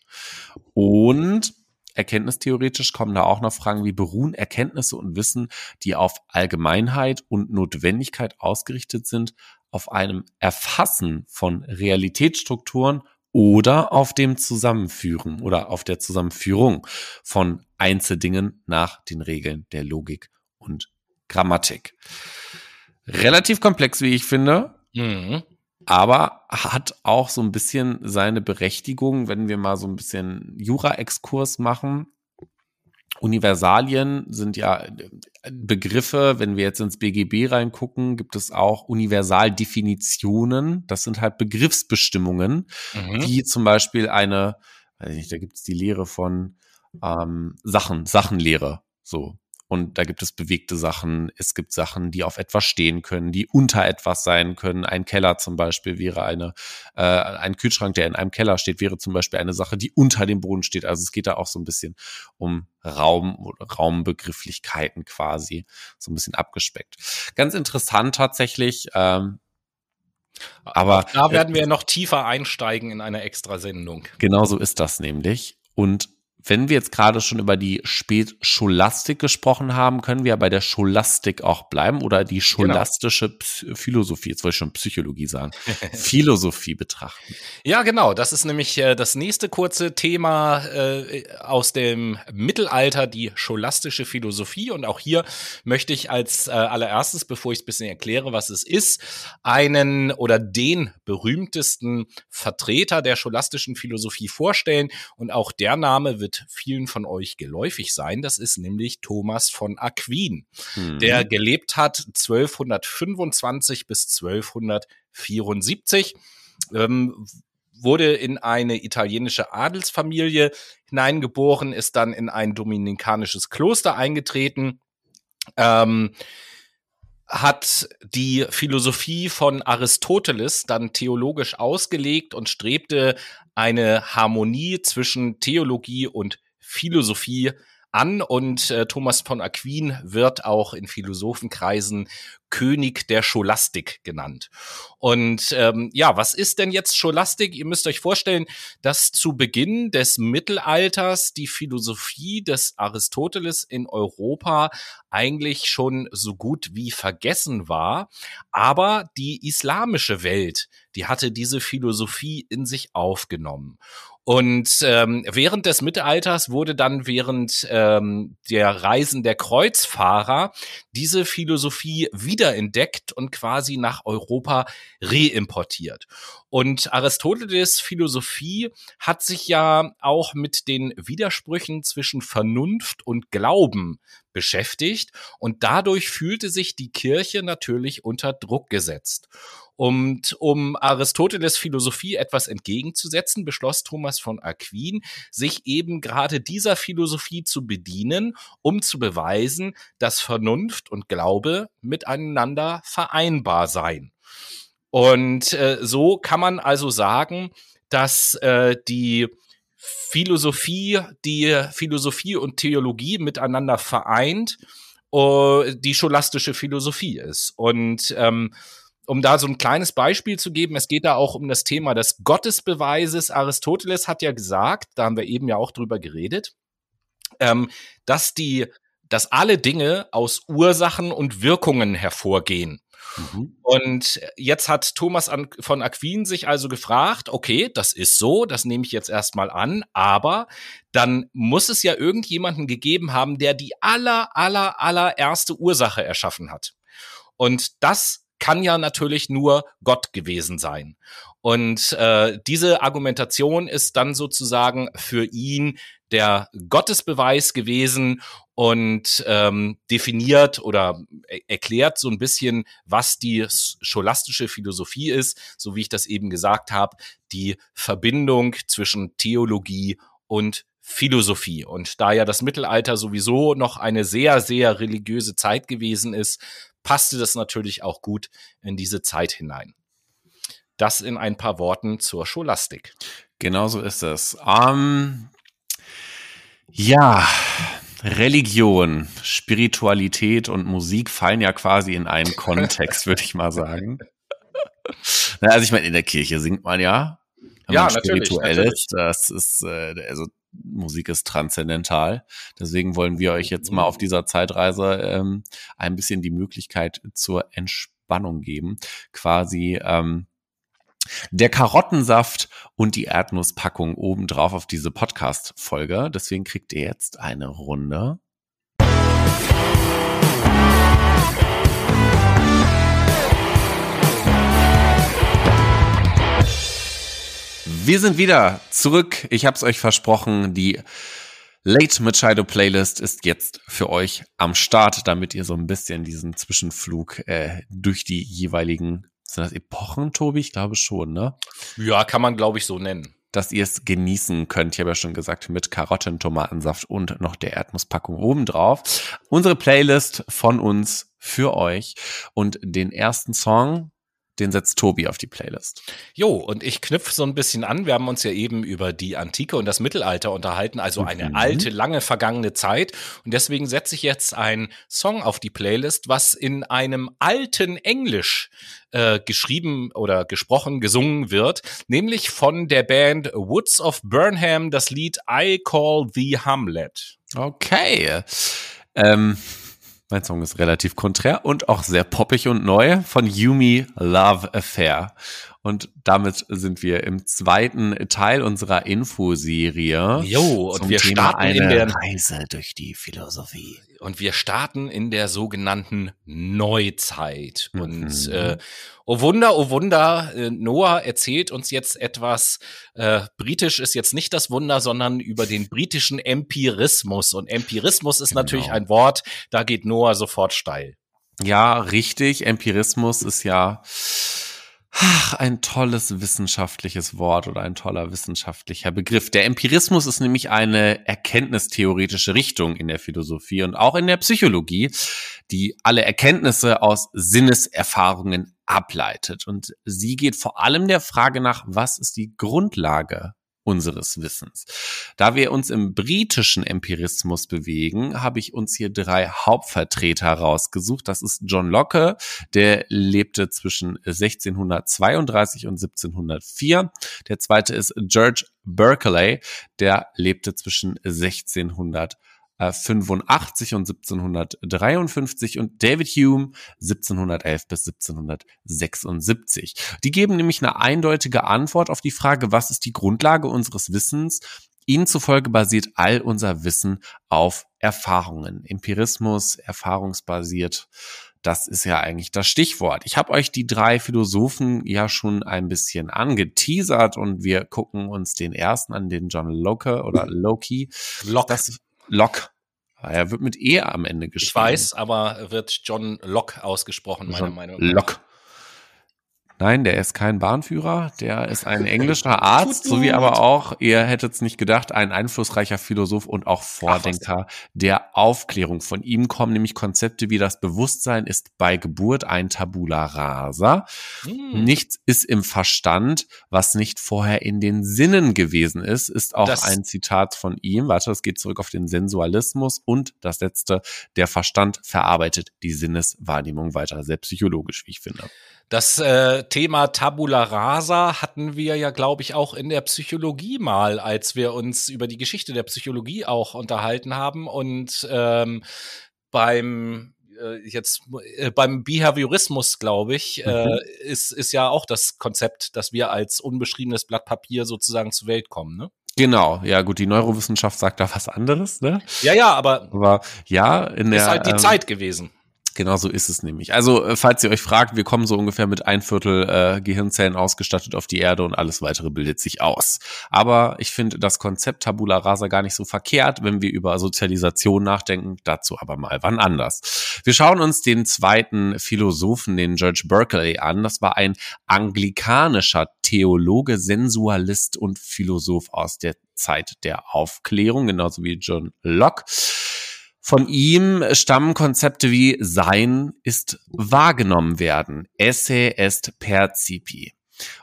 Und erkenntnistheoretisch kommen da auch noch Fragen wie beruhen Erkenntnisse und Wissen, die auf Allgemeinheit und Notwendigkeit ausgerichtet sind, auf einem Erfassen von Realitätsstrukturen oder auf dem Zusammenführen oder auf der Zusammenführung von Einzeldingen nach den Regeln der Logik und Grammatik. Relativ komplex, wie ich finde. Mhm. Aber hat auch so ein bisschen seine Berechtigung, wenn wir mal so ein bisschen Jura-Exkurs machen. Universalien sind ja Begriffe, wenn wir jetzt ins BGB reingucken, gibt es auch Universaldefinitionen. Das sind halt Begriffsbestimmungen, mhm. wie zum Beispiel eine, weiß ich nicht, da gibt es die Lehre von ähm, Sachen, Sachenlehre. So. Und da gibt es bewegte Sachen. Es gibt Sachen, die auf etwas stehen können, die unter etwas sein können. Ein Keller zum Beispiel wäre eine, äh, ein Kühlschrank, der in einem Keller steht, wäre zum Beispiel eine Sache, die unter dem Boden steht. Also es geht da auch so ein bisschen um Raum, Raumbegrifflichkeiten quasi, so ein bisschen abgespeckt. Ganz interessant tatsächlich. Ähm, aber da werden wir noch tiefer einsteigen in einer extra Sendung. Genau so ist das nämlich. Und wenn wir jetzt gerade schon über die Spätscholastik gesprochen haben, können wir bei der Scholastik auch bleiben oder die genau. scholastische genau. Philosophie, jetzt wollte ich schon Psychologie sagen, Philosophie betrachten. Ja, genau. Das ist nämlich äh, das nächste kurze Thema äh, aus dem Mittelalter, die scholastische Philosophie. Und auch hier möchte ich als äh, allererstes, bevor ich es ein bisschen erkläre, was es ist, einen oder den berühmtesten Vertreter der scholastischen Philosophie vorstellen. Und auch der Name wird wird vielen von euch geläufig sein. Das ist nämlich Thomas von Aquin, mhm. der gelebt hat 1225 bis 1274. Ähm, wurde in eine italienische Adelsfamilie hineingeboren, ist dann in ein dominikanisches Kloster eingetreten. Ähm, hat die Philosophie von Aristoteles dann theologisch ausgelegt und strebte eine Harmonie zwischen Theologie und Philosophie an und äh, Thomas von Aquin wird auch in Philosophenkreisen König der Scholastik genannt. Und ähm, ja, was ist denn jetzt Scholastik? Ihr müsst euch vorstellen, dass zu Beginn des Mittelalters die Philosophie des Aristoteles in Europa eigentlich schon so gut wie vergessen war, aber die islamische Welt, die hatte diese Philosophie in sich aufgenommen. Und ähm, während des Mittelalters wurde dann während ähm, der Reisen der Kreuzfahrer diese Philosophie wiederentdeckt und quasi nach Europa reimportiert. Und Aristoteles Philosophie hat sich ja auch mit den Widersprüchen zwischen Vernunft und Glauben beschäftigt und dadurch fühlte sich die Kirche natürlich unter Druck gesetzt. Und um Aristoteles Philosophie etwas entgegenzusetzen, beschloss Thomas von Aquin, sich eben gerade dieser Philosophie zu bedienen, um zu beweisen, dass Vernunft und Glaube miteinander vereinbar seien. Und äh, so kann man also sagen, dass äh, die Philosophie, die Philosophie und Theologie miteinander vereint, uh, die scholastische Philosophie ist. Und ähm, um da so ein kleines Beispiel zu geben, es geht da auch um das Thema des Gottesbeweises. Aristoteles hat ja gesagt, da haben wir eben ja auch drüber geredet, ähm, dass die, dass alle Dinge aus Ursachen und Wirkungen hervorgehen. Mhm. Und jetzt hat Thomas von Aquin sich also gefragt, okay, das ist so, das nehme ich jetzt erstmal an, aber dann muss es ja irgendjemanden gegeben haben, der die aller, aller, allererste Ursache erschaffen hat. Und das kann ja natürlich nur Gott gewesen sein. Und äh, diese Argumentation ist dann sozusagen für ihn der Gottesbeweis gewesen und ähm, definiert oder erklärt so ein bisschen, was die scholastische Philosophie ist, so wie ich das eben gesagt habe, die Verbindung zwischen Theologie und Philosophie. Und da ja das Mittelalter sowieso noch eine sehr, sehr religiöse Zeit gewesen ist, passte das natürlich auch gut in diese Zeit hinein. Das in ein paar Worten zur Scholastik. Genau so ist es. Um, ja, Religion, Spiritualität und Musik fallen ja quasi in einen Kontext, würde ich mal sagen. Also ich meine, in der Kirche singt man ja. ja, natürlich, spirituell natürlich. Das ist, äh, also Musik ist transzendental. Deswegen wollen wir euch jetzt mal auf dieser Zeitreise ähm, ein bisschen die Möglichkeit zur Entspannung geben. Quasi ähm, der Karottensaft und die Erdnusspackung obendrauf auf diese Podcast-Folge. Deswegen kriegt ihr jetzt eine Runde. Wir sind wieder zurück. Ich habe es euch versprochen. Die Late Machado Playlist ist jetzt für euch am Start, damit ihr so ein bisschen diesen Zwischenflug äh, durch die jeweiligen sind das Epochen, Tobi? Ich glaube schon, ne? Ja, kann man, glaube ich, so nennen. Dass ihr es genießen könnt. Ich habe ja schon gesagt, mit Karotten, Tomatensaft und noch der Erdnusspackung obendrauf. Unsere Playlist von uns für euch. Und den ersten Song, den setzt Tobi auf die Playlist. Jo, und ich knüpfe so ein bisschen an. Wir haben uns ja eben über die Antike und das Mittelalter unterhalten, also eine mhm. alte, lange vergangene Zeit. Und deswegen setze ich jetzt einen Song auf die Playlist, was in einem alten Englisch äh, geschrieben oder gesprochen, gesungen wird, nämlich von der Band Woods of Burnham, das Lied I Call the Hamlet. Okay. Ähm, mein Song ist relativ konträr und auch sehr poppig und neu von Yumi Love Affair. Und damit sind wir im zweiten Teil unserer Infoserie. Jo, und wir Thema starten in der Reise durch die Philosophie. Und wir starten in der sogenannten Neuzeit. Mhm. Und äh, oh Wunder, oh Wunder, äh, Noah erzählt uns jetzt etwas. Äh, Britisch ist jetzt nicht das Wunder, sondern über den britischen Empirismus. Und Empirismus ist genau. natürlich ein Wort, da geht Noah sofort steil. Ja, richtig. Empirismus ist ja Ach, ein tolles wissenschaftliches Wort oder ein toller wissenschaftlicher Begriff. Der Empirismus ist nämlich eine erkenntnistheoretische Richtung in der Philosophie und auch in der Psychologie, die alle Erkenntnisse aus Sinneserfahrungen ableitet. Und sie geht vor allem der Frage nach, was ist die Grundlage unseres Wissens. Da wir uns im britischen Empirismus bewegen, habe ich uns hier drei Hauptvertreter rausgesucht. Das ist John Locke, der lebte zwischen 1632 und 1704. Der zweite ist George Berkeley, der lebte zwischen 1600 85 und 1753 und David Hume 1711 bis 1776. Die geben nämlich eine eindeutige Antwort auf die Frage, was ist die Grundlage unseres Wissens? Ihnen zufolge basiert all unser Wissen auf Erfahrungen. Empirismus, erfahrungsbasiert. Das ist ja eigentlich das Stichwort. Ich habe euch die drei Philosophen ja schon ein bisschen angeteasert und wir gucken uns den ersten an, den John Locke oder Loki. Locke. Das, Locke. Er wird mit E am Ende geschrieben. Ich weiß, aber wird John Locke ausgesprochen, meiner John Meinung nach. Locke. Nein, der ist kein Bahnführer, der ist ein englischer Arzt, so wie aber auch, ihr hättet es nicht gedacht, ein einflussreicher Philosoph und auch Vordenker Ach, der Aufklärung. Von ihm kommen nämlich Konzepte wie das Bewusstsein ist bei Geburt ein Tabula rasa. Hm. Nichts ist im Verstand, was nicht vorher in den Sinnen gewesen ist, ist auch das ein Zitat von ihm. Warte, das geht zurück auf den Sensualismus und das letzte, der Verstand verarbeitet die Sinneswahrnehmung weiter, sehr psychologisch, wie ich finde. Das äh, Thema Tabula Rasa hatten wir ja, glaube ich, auch in der Psychologie mal, als wir uns über die Geschichte der Psychologie auch unterhalten haben. Und ähm, beim äh, jetzt äh, beim Behaviorismus, glaube ich, äh, mhm. ist, ist ja auch das Konzept, dass wir als unbeschriebenes Blatt Papier sozusagen zur Welt kommen, ne? Genau, ja gut, die Neurowissenschaft sagt da was anderes, ne? Ja, ja, aber, aber ja, in der ist halt die ähm, Zeit gewesen. Genau so ist es nämlich. Also, äh, falls ihr euch fragt, wir kommen so ungefähr mit ein Viertel äh, Gehirnzellen ausgestattet auf die Erde und alles weitere bildet sich aus. Aber ich finde das Konzept Tabula Rasa gar nicht so verkehrt, wenn wir über Sozialisation nachdenken. Dazu aber mal wann anders. Wir schauen uns den zweiten Philosophen, den George Berkeley, an. Das war ein anglikanischer Theologe, Sensualist und Philosoph aus der Zeit der Aufklärung, genauso wie John Locke. Von ihm stammen Konzepte wie Sein ist wahrgenommen werden, esse est percipi.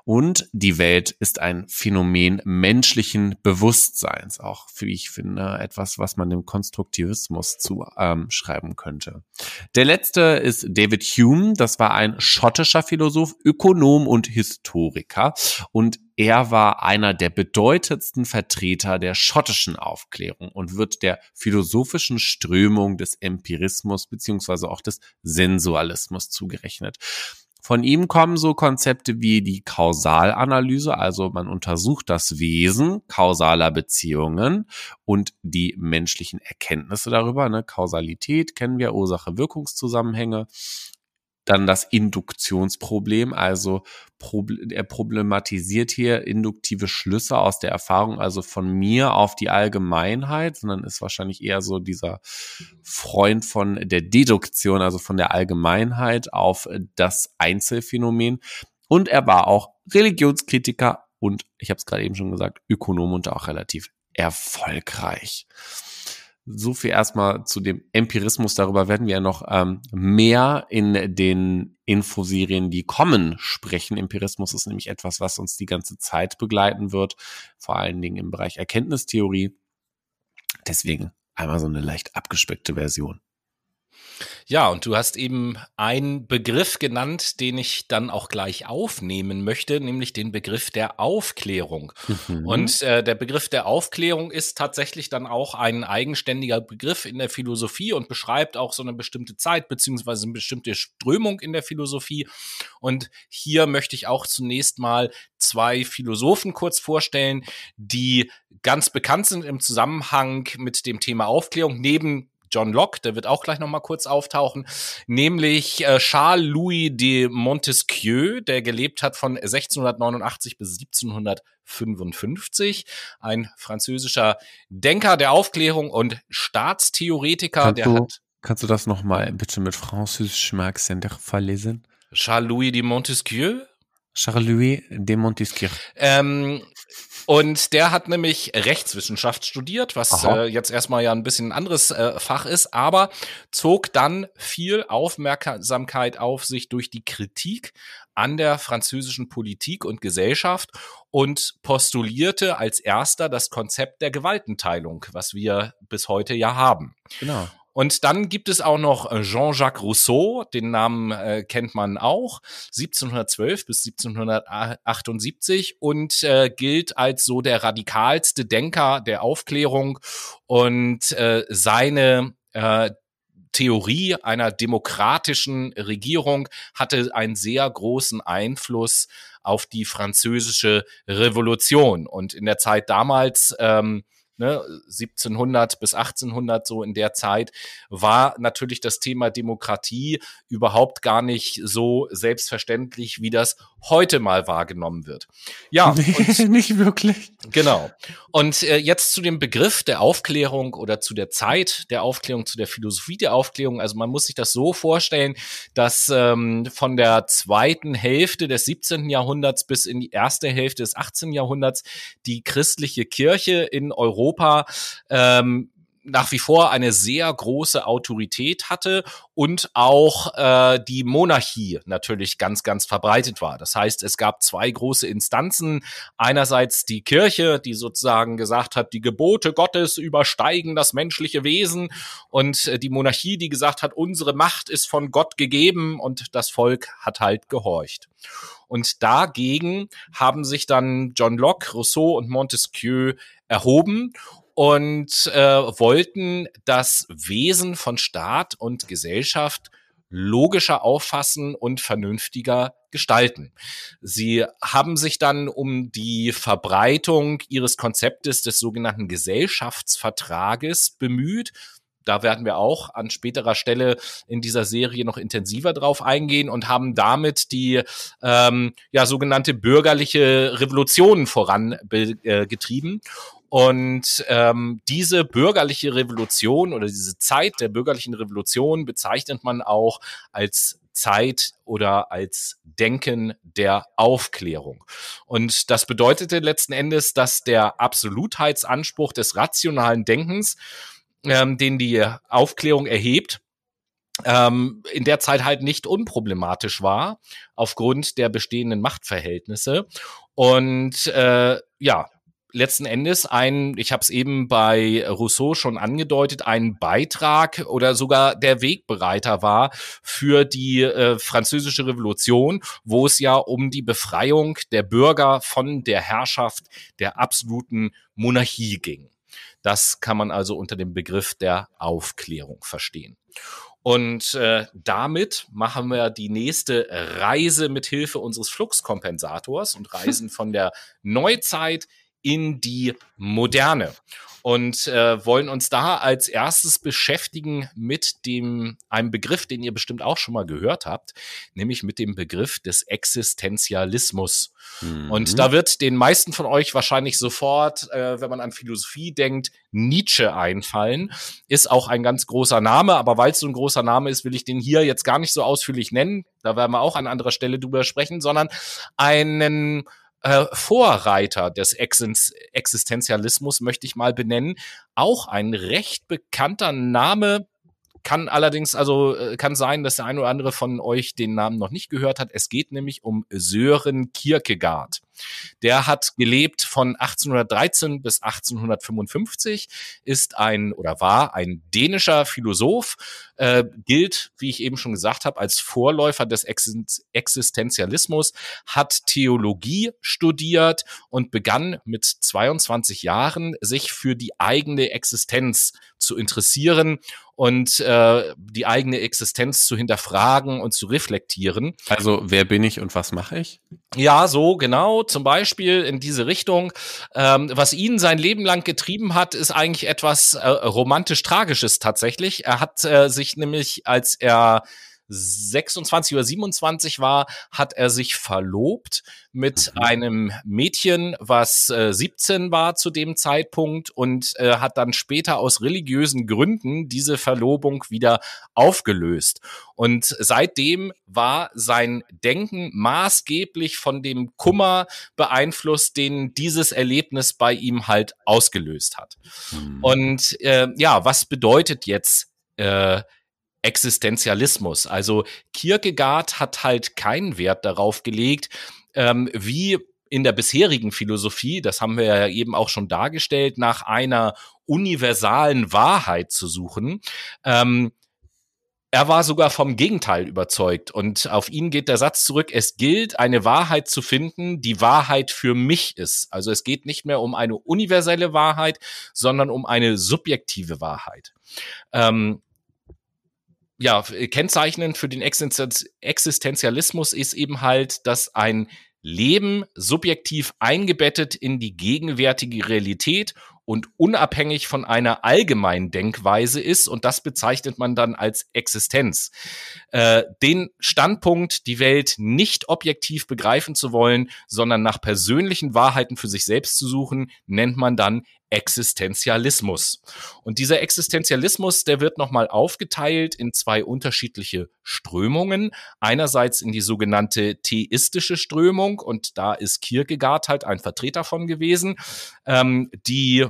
Und die Welt ist ein Phänomen menschlichen Bewusstseins, auch wie ich finde, etwas, was man dem Konstruktivismus zuschreiben ähm, könnte. Der letzte ist David Hume, das war ein schottischer Philosoph, Ökonom und Historiker. Und er war einer der bedeutendsten Vertreter der schottischen Aufklärung und wird der philosophischen Strömung des Empirismus beziehungsweise auch des Sensualismus zugerechnet. Von ihm kommen so Konzepte wie die Kausalanalyse, also man untersucht das Wesen kausaler Beziehungen und die menschlichen Erkenntnisse darüber. Ne? Kausalität kennen wir, Ursache-Wirkungszusammenhänge. Dann das Induktionsproblem, also er problematisiert hier induktive Schlüsse aus der Erfahrung, also von mir auf die Allgemeinheit, sondern ist wahrscheinlich eher so dieser Freund von der Deduktion, also von der Allgemeinheit auf das Einzelfenomen. Und er war auch Religionskritiker und, ich habe es gerade eben schon gesagt, Ökonom und auch relativ erfolgreich. So viel erstmal zu dem Empirismus. Darüber werden wir ja noch ähm, mehr in den Infoserien, die kommen, sprechen. Empirismus ist nämlich etwas, was uns die ganze Zeit begleiten wird, vor allen Dingen im Bereich Erkenntnistheorie. Deswegen einmal so eine leicht abgespeckte Version. Ja, und du hast eben einen Begriff genannt, den ich dann auch gleich aufnehmen möchte, nämlich den Begriff der Aufklärung. Mhm. Und äh, der Begriff der Aufklärung ist tatsächlich dann auch ein eigenständiger Begriff in der Philosophie und beschreibt auch so eine bestimmte Zeit beziehungsweise eine bestimmte Strömung in der Philosophie. Und hier möchte ich auch zunächst mal zwei Philosophen kurz vorstellen, die ganz bekannt sind im Zusammenhang mit dem Thema Aufklärung, neben John Locke, der wird auch gleich noch mal kurz auftauchen, nämlich äh, Charles Louis de Montesquieu, der gelebt hat von 1689 bis 1755, ein französischer Denker der Aufklärung und Staatstheoretiker, kannst der du, hat Kannst du das noch mal bitte mit französischem Akzent verlesen? Charles Louis de Montesquieu Charles Louis de Montesquieu. Ähm, und der hat nämlich Rechtswissenschaft studiert, was äh, jetzt erstmal ja ein bisschen ein anderes äh, Fach ist, aber zog dann viel Aufmerksamkeit auf sich durch die Kritik an der französischen Politik und Gesellschaft und postulierte als erster das Konzept der Gewaltenteilung, was wir bis heute ja haben. Genau. Und dann gibt es auch noch äh, Jean-Jacques Rousseau, den Namen äh, kennt man auch, 1712 bis 1778 und äh, gilt als so der radikalste Denker der Aufklärung und äh, seine äh, Theorie einer demokratischen Regierung hatte einen sehr großen Einfluss auf die französische Revolution. Und in der Zeit damals ähm, ne, 1700 bis 1800 so in der Zeit, war natürlich das Thema Demokratie überhaupt gar nicht so selbstverständlich, wie das heute mal wahrgenommen wird. Ja, nee, nicht wirklich. Genau. Und äh, jetzt zu dem Begriff der Aufklärung oder zu der Zeit der Aufklärung, zu der Philosophie der Aufklärung. Also man muss sich das so vorstellen, dass ähm, von der zweiten Hälfte des 17. Jahrhunderts bis in die erste Hälfte des 18. Jahrhunderts die christliche Kirche in Europa ähm, nach wie vor eine sehr große Autorität hatte und auch äh, die Monarchie natürlich ganz, ganz verbreitet war. Das heißt, es gab zwei große Instanzen. Einerseits die Kirche, die sozusagen gesagt hat, die Gebote Gottes übersteigen das menschliche Wesen und äh, die Monarchie, die gesagt hat, unsere Macht ist von Gott gegeben und das Volk hat halt gehorcht. Und dagegen haben sich dann John Locke, Rousseau und Montesquieu erhoben und äh, wollten das Wesen von Staat und Gesellschaft logischer auffassen und vernünftiger gestalten. Sie haben sich dann um die Verbreitung ihres Konzeptes des sogenannten Gesellschaftsvertrages bemüht. Da werden wir auch an späterer Stelle in dieser Serie noch intensiver drauf eingehen und haben damit die ähm, ja sogenannte bürgerliche Revolution vorangetrieben. Und ähm, diese bürgerliche Revolution oder diese Zeit der bürgerlichen Revolution bezeichnet man auch als Zeit oder als Denken der Aufklärung. Und das bedeutete letzten Endes, dass der Absolutheitsanspruch des rationalen Denkens, ähm, den die Aufklärung erhebt, ähm, in der Zeit halt nicht unproblematisch war, aufgrund der bestehenden Machtverhältnisse. Und äh, ja, letzten Endes ein, ich habe es eben bei Rousseau schon angedeutet, ein Beitrag oder sogar der Wegbereiter war für die äh, französische Revolution, wo es ja um die Befreiung der Bürger von der Herrschaft der absoluten Monarchie ging. Das kann man also unter dem Begriff der Aufklärung verstehen. Und äh, damit machen wir die nächste Reise mit Hilfe unseres Fluxkompensators und reisen von der Neuzeit in die Moderne und äh, wollen uns da als erstes beschäftigen mit dem einem Begriff, den ihr bestimmt auch schon mal gehört habt, nämlich mit dem Begriff des Existenzialismus. Mhm. Und da wird den meisten von euch wahrscheinlich sofort, äh, wenn man an Philosophie denkt, Nietzsche einfallen. Ist auch ein ganz großer Name, aber weil es so ein großer Name ist, will ich den hier jetzt gar nicht so ausführlich nennen. Da werden wir auch an anderer Stelle drüber sprechen, sondern einen äh, Vorreiter des Existenzialismus, möchte ich mal benennen. Auch ein recht bekannter Name, kann allerdings, also äh, kann sein, dass der ein oder andere von euch den Namen noch nicht gehört hat. Es geht nämlich um Sören Kierkegaard. Der hat gelebt von 1813 bis 1855, ist ein oder war ein dänischer Philosoph, äh, gilt, wie ich eben schon gesagt habe, als Vorläufer des Existenzialismus, hat Theologie studiert und begann mit 22 Jahren sich für die eigene Existenz zu interessieren und äh, die eigene Existenz zu hinterfragen und zu reflektieren. Also wer bin ich und was mache ich? Ja, so genau zum Beispiel in diese Richtung. Ähm, was ihn sein Leben lang getrieben hat, ist eigentlich etwas äh, romantisch-tragisches tatsächlich. Er hat äh, sich nämlich, als er 26 oder 27 war, hat er sich verlobt mit mhm. einem Mädchen, was äh, 17 war zu dem Zeitpunkt und äh, hat dann später aus religiösen Gründen diese Verlobung wieder aufgelöst. Und seitdem war sein Denken maßgeblich von dem Kummer beeinflusst, den dieses Erlebnis bei ihm halt ausgelöst hat. Mhm. Und äh, ja, was bedeutet jetzt äh, Existenzialismus. Also Kierkegaard hat halt keinen Wert darauf gelegt, ähm, wie in der bisherigen Philosophie, das haben wir ja eben auch schon dargestellt, nach einer universalen Wahrheit zu suchen. Ähm, er war sogar vom Gegenteil überzeugt und auf ihn geht der Satz zurück, es gilt, eine Wahrheit zu finden, die Wahrheit für mich ist. Also es geht nicht mehr um eine universelle Wahrheit, sondern um eine subjektive Wahrheit. Ähm, ja, kennzeichnend für den Existenzialismus ist eben halt, dass ein Leben subjektiv eingebettet in die gegenwärtige Realität und unabhängig von einer allgemeinen Denkweise ist und das bezeichnet man dann als Existenz. Äh, den Standpunkt, die Welt nicht objektiv begreifen zu wollen, sondern nach persönlichen Wahrheiten für sich selbst zu suchen, nennt man dann Existenzialismus. Und dieser Existenzialismus, der wird nochmal aufgeteilt in zwei unterschiedliche Strömungen. Einerseits in die sogenannte theistische Strömung, und da ist Kierkegaard halt ein Vertreter von gewesen, ähm, die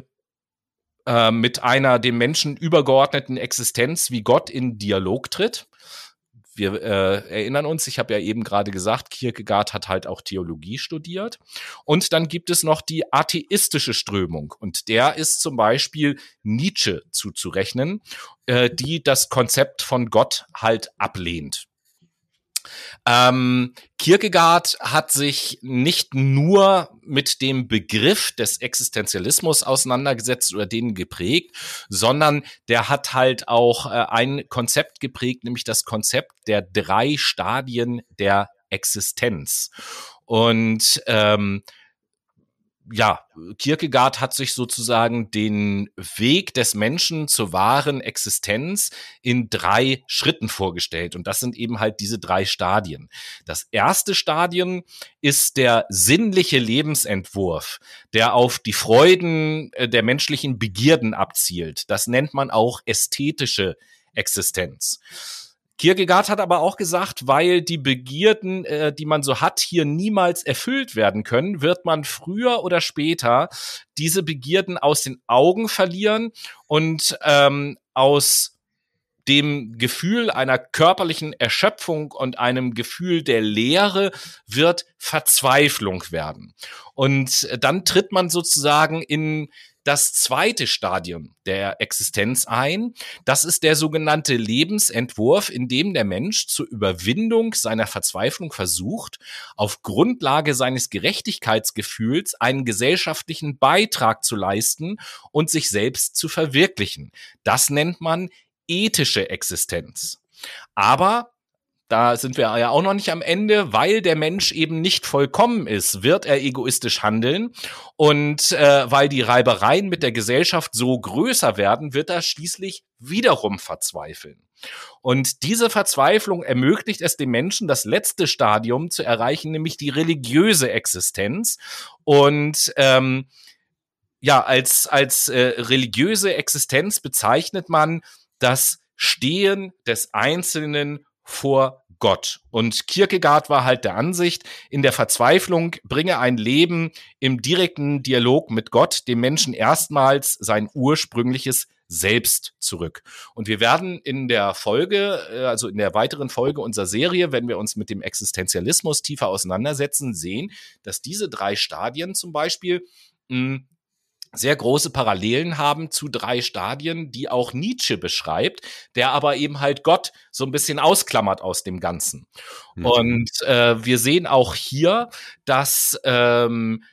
äh, mit einer dem Menschen übergeordneten Existenz wie Gott in Dialog tritt wir äh, erinnern uns, ich habe ja eben gerade gesagt, Kierkegaard hat halt auch Theologie studiert. Und dann gibt es noch die atheistische Strömung. Und der ist zum Beispiel Nietzsche zuzurechnen, äh, die das Konzept von Gott halt ablehnt. Ähm, Kierkegaard hat sich nicht nur mit dem Begriff des Existenzialismus auseinandergesetzt oder den geprägt, sondern der hat halt auch äh, ein Konzept geprägt, nämlich das Konzept der drei Stadien der Existenz. Und ähm, ja, Kierkegaard hat sich sozusagen den Weg des Menschen zur wahren Existenz in drei Schritten vorgestellt. Und das sind eben halt diese drei Stadien. Das erste Stadium ist der sinnliche Lebensentwurf, der auf die Freuden äh, der menschlichen Begierden abzielt. Das nennt man auch ästhetische Existenz. Kierkegaard hat aber auch gesagt, weil die Begierden, äh, die man so hat, hier niemals erfüllt werden können, wird man früher oder später diese Begierden aus den Augen verlieren und ähm, aus dem Gefühl einer körperlichen Erschöpfung und einem Gefühl der Leere wird Verzweiflung werden. Und dann tritt man sozusagen in das zweite Stadium der Existenz ein. Das ist der sogenannte Lebensentwurf, in dem der Mensch zur Überwindung seiner Verzweiflung versucht, auf Grundlage seines Gerechtigkeitsgefühls einen gesellschaftlichen Beitrag zu leisten und sich selbst zu verwirklichen. Das nennt man ethische Existenz. Aber da sind wir ja auch noch nicht am Ende, weil der Mensch eben nicht vollkommen ist, wird er egoistisch handeln. Und äh, weil die Reibereien mit der Gesellschaft so größer werden, wird er schließlich wiederum verzweifeln. Und diese Verzweiflung ermöglicht es dem Menschen, das letzte Stadium zu erreichen, nämlich die religiöse Existenz. Und ähm, ja, als, als äh, religiöse Existenz bezeichnet man das Stehen des Einzelnen vor Gott. Und Kierkegaard war halt der Ansicht, in der Verzweiflung bringe ein Leben im direkten Dialog mit Gott dem Menschen erstmals sein ursprüngliches selbst zurück. Und wir werden in der Folge, äh, also in der weiteren Folge unserer Serie, wenn wir uns mit dem Existenzialismus tiefer auseinandersetzen, sehen, dass diese drei Stadien zum Beispiel mh, hm, sehr große Parallelen haben zu drei Stadien, die auch Nietzsche beschreibt, der aber eben halt Gott so ein bisschen ausklammert aus dem Ganzen. Mhm. Und äh, wir sehen auch hier, dass ähm,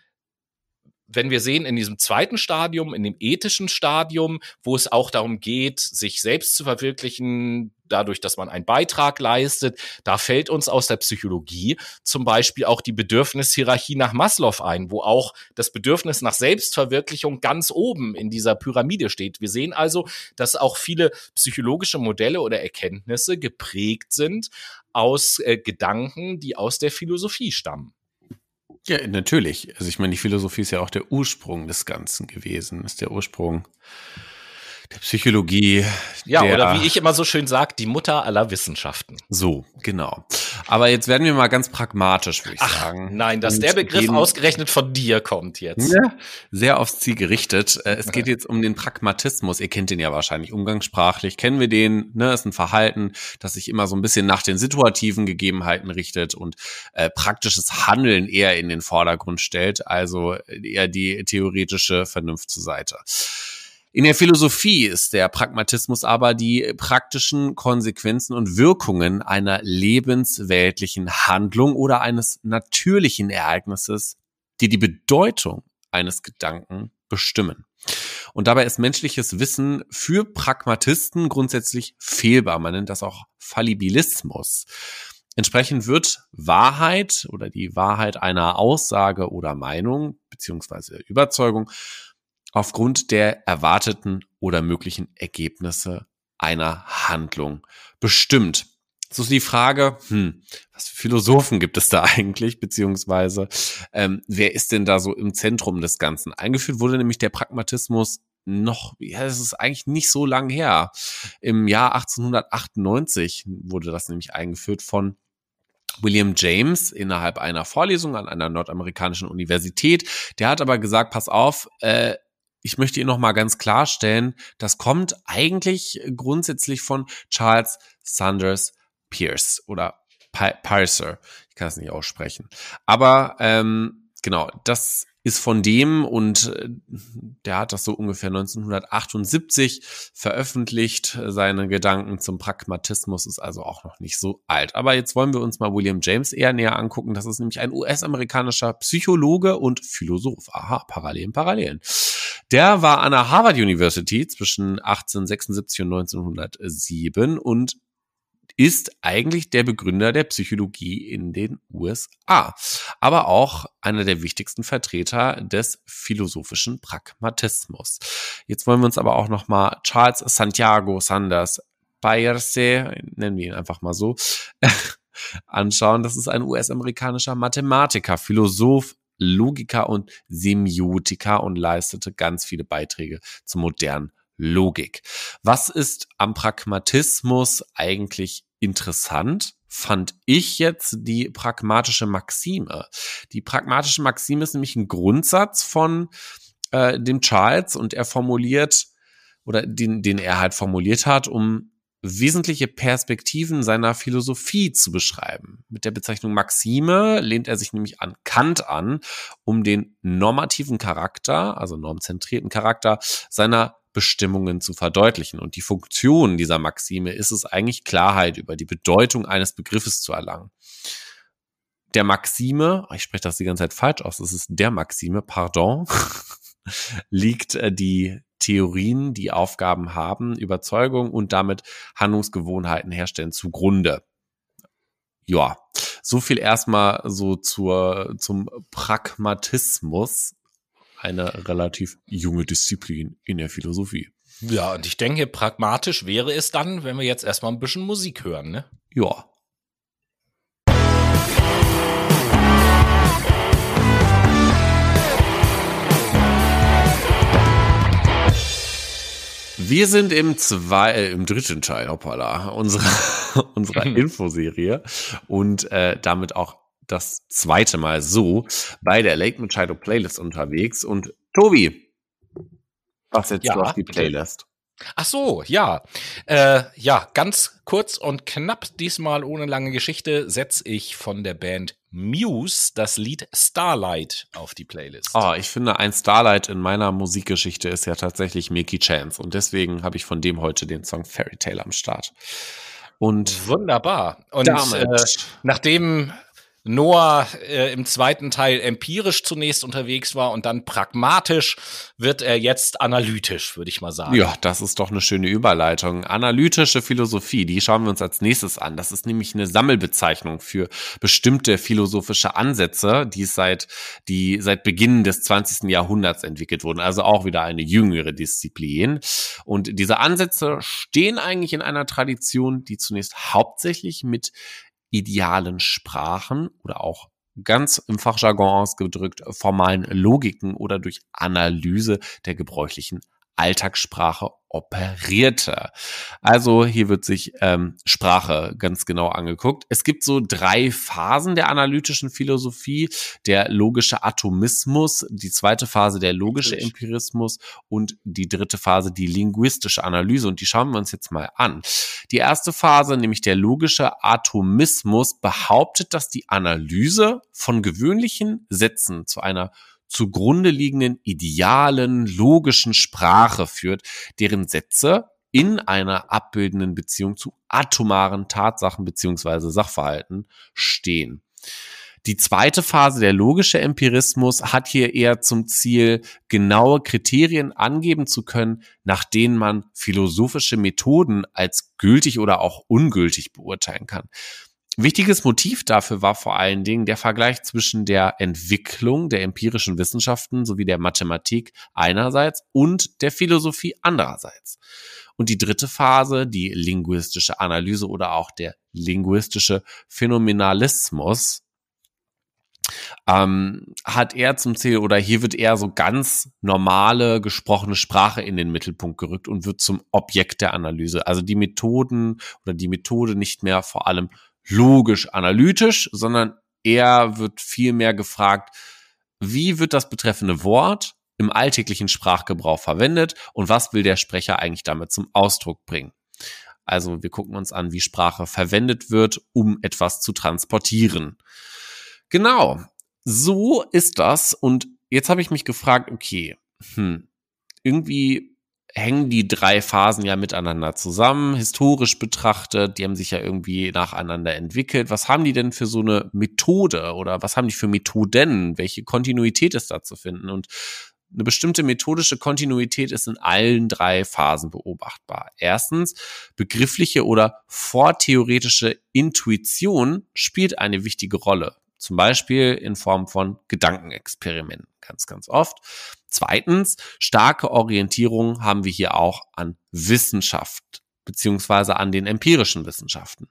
wenn wir sehen in diesem zweiten Stadium, in dem ethischen Stadium, wo es auch darum geht, sich selbst zu verwirklichen, dadurch, dass man einen Beitrag leistet, da fällt uns aus der Psychologie zum Beispiel auch die Bedürfnishierarchie nach Maslow ein, wo auch das Bedürfnis nach Selbstverwirklichung ganz oben in dieser Pyramide steht. Wir sehen also, dass auch viele psychologische Modelle oder Erkenntnisse geprägt sind aus äh, Gedanken, die aus der Philosophie stammen. Ja, natürlich. Also ich meine, die Philosophie ist ja auch der Ursprung des Ganzen gewesen, ist der Ursprung der Psychologie. Ja, der, oder wie ich immer so schön sage, die Mutter aller Wissenschaften. So, genau. Aber jetzt werden wir mal ganz pragmatisch, würde ich Ach, sagen. Nein, dass Und der Begriff ausgerechnet von dir kommt jetzt. Ja, sehr aufs Ziel gerichtet. Äh, es geht jetzt um den Pragmatismus. Ihr kennt den ja wahrscheinlich umgangssprachlich. Kennen wir den? Ne, ist ein Verhalten, das sich immer so ein bisschen nach den situativen Gegebenheiten richtet und äh, praktisches Handeln eher in den Vordergrund stellt, also eher die theoretische Vernunft zur Seite. In der Philosophie ist der Pragmatismus aber die praktischen Konsequenzen und Wirkungen einer lebensweltlichen Handlung oder eines natürlichen Ereignisses, die die Bedeutung eines Gedanken bestimmen. Und dabei ist menschliches Wissen für Pragmatisten grundsätzlich fehlbar. Man nennt das auch Fallibilismus. Entsprechend wird Wahrheit oder die Wahrheit einer Aussage oder Meinung beziehungsweise Überzeugung aufgrund der erwarteten oder möglichen Ergebnisse einer Handlung bestimmt. So ist die Frage, hm, was für Philosophen gibt es da eigentlich, beziehungsweise ähm, wer ist denn da so im Zentrum des Ganzen? Eingeführt wurde nämlich der Pragmatismus noch, ja, das ist eigentlich nicht so lang her. Im Jahr 1898 wurde das nämlich eingeführt von William James innerhalb einer Vorlesung an einer nordamerikanischen Universität. Der hat aber gesagt, pass auf, äh, ich möchte Ihnen noch mal ganz klarstellen, das kommt eigentlich grundsätzlich von Charles Sanders Peirce oder Piercer. Ich kann es nicht aussprechen. Aber ähm, genau, das ist von dem und äh, der hat das so ungefähr 1978 veröffentlicht. Seine Gedanken zum Pragmatismus ist also auch noch nicht so alt. Aber jetzt wollen wir uns mal William James eher näher angucken. Das ist nämlich ein US-amerikanischer Psychologe und Philosoph. Aha, Parallelen, Parallelen. Der war an der Harvard University zwischen 1876 und 1907 und ist eigentlich der Begründer der Psychologie in den USA, aber auch einer der wichtigsten Vertreter des philosophischen Pragmatismus. Jetzt wollen wir uns aber auch noch mal Charles Santiago Sanders Peirce, nennen wir ihn einfach mal so, anschauen. Das ist ein US-amerikanischer Mathematiker, Philosoph, Logiker und Semiotiker und leistete ganz viele Beiträge zur modernen Logik. Was ist am Pragmatismus eigentlich interessant? Fand ich jetzt die pragmatische Maxime. Die pragmatische Maxime ist nämlich ein Grundsatz von äh, dem Charles und er formuliert oder den, den er halt formuliert hat, um wesentliche Perspektiven seiner Philosophie zu beschreiben. Mit der Bezeichnung Maxime lehnt er sich nämlich an Kant an, um den normativen Charakter, also normzentrierten Charakter seiner Bestimmungen zu verdeutlichen. Und die Funktion dieser Maxime ist es eigentlich, Klarheit über die Bedeutung eines Begriffes zu erlangen. Der Maxime, ich spreche das die ganze Zeit falsch aus, es ist der Maxime, pardon, liegt äh, die Theorien, die Aufgaben haben, Überzeugung und damit Handlungsgewohnheiten herstellen zugrunde. Ja, so viel erstmal so zur, zum Pragmatismus eine relativ junge Disziplin in der Philosophie. Ja, und ich denke, pragmatisch wäre es dann, wenn wir jetzt erstmal ein bisschen Musik hören, ne? Ja. Wir sind im zwei, äh, im dritten Teil, hoppala, unserer, unserer Infoserie und äh, damit auch das zweite Mal so bei der Lake Machado Playlist unterwegs. Und Tobi, was setzt ja, du auf die Playlist? Ach so, ja. Äh, ja, ganz kurz und knapp, diesmal ohne lange Geschichte, setze ich von der Band Muse das Lied Starlight auf die Playlist. Oh, ich finde, ein Starlight in meiner Musikgeschichte ist ja tatsächlich Milky Chance. Und deswegen habe ich von dem heute den Song Fairy Tale am Start. Und wunderbar. Und äh, nachdem Noah äh, im zweiten Teil empirisch zunächst unterwegs war und dann pragmatisch, wird er jetzt analytisch, würde ich mal sagen. Ja, das ist doch eine schöne Überleitung. Analytische Philosophie, die schauen wir uns als nächstes an. Das ist nämlich eine Sammelbezeichnung für bestimmte philosophische Ansätze, die seit, die seit Beginn des 20. Jahrhunderts entwickelt wurden. Also auch wieder eine jüngere Disziplin. Und diese Ansätze stehen eigentlich in einer Tradition, die zunächst hauptsächlich mit idealen Sprachen oder auch ganz im Fachjargon ausgedrückt formalen Logiken oder durch Analyse der gebräuchlichen Alltagssprache operierte. Also hier wird sich ähm, Sprache ganz genau angeguckt. Es gibt so drei Phasen der analytischen Philosophie. Der logische Atomismus, die zweite Phase der logische Empirismus und die dritte Phase die linguistische Analyse. Und die schauen wir uns jetzt mal an. Die erste Phase, nämlich der logische Atomismus, behauptet, dass die Analyse von gewöhnlichen Sätzen zu einer zugrunde liegenden idealen, logischen Sprache führt, deren Sätze in einer abbildenden Beziehung zu atomaren Tatsachen beziehungsweise Sachverhalten stehen. Die zweite Phase, der logische Empirismus, hat hier eher zum Ziel, genaue Kriterien angeben zu können, nach denen man philosophische Methoden als gültig oder auch ungültig beurteilen kann. Wichtiges Motiv dafür war vor allen Dingen der Vergleich zwischen der Entwicklung der empirischen Wissenschaften sowie der Mathematik einerseits und der Philosophie andererseits. Und die dritte Phase, die linguistische Analyse oder auch der linguistische Phänomenalismus, ähm, hat er zum Ziel oder hier wird eher so ganz normale gesprochene Sprache in den Mittelpunkt gerückt und wird zum Objekt der Analyse. Also die Methoden oder die Methode nicht mehr vor allem logisch analytisch, sondern eher wird viel mehr gefragt, wie wird das betreffende Wort im alltäglichen Sprachgebrauch verwendet und was will der Sprecher eigentlich damit zum Ausdruck bringen. Also wir gucken uns an, wie Sprache verwendet wird, um etwas zu transportieren. Genau, so ist das. Und jetzt habe ich mich gefragt, okay, hm, irgendwie hängen die drei Phasen ja miteinander zusammen, historisch betrachtet. Die haben sich ja irgendwie nacheinander entwickelt. Was haben die denn für so eine Methode oder was haben die für Methoden? Welche Kontinuität ist da zu finden? Und eine bestimmte methodische Kontinuität ist in allen drei Phasen beobachtbar. Erstens, begriffliche oder vortheoretische Intuition spielt eine wichtige Rolle. Zum Beispiel in Form von Gedankenexperimenten, ganz, ganz oft. Zweitens, starke Orientierung haben wir hier auch an Wissenschaft beziehungsweise an den empirischen Wissenschaften.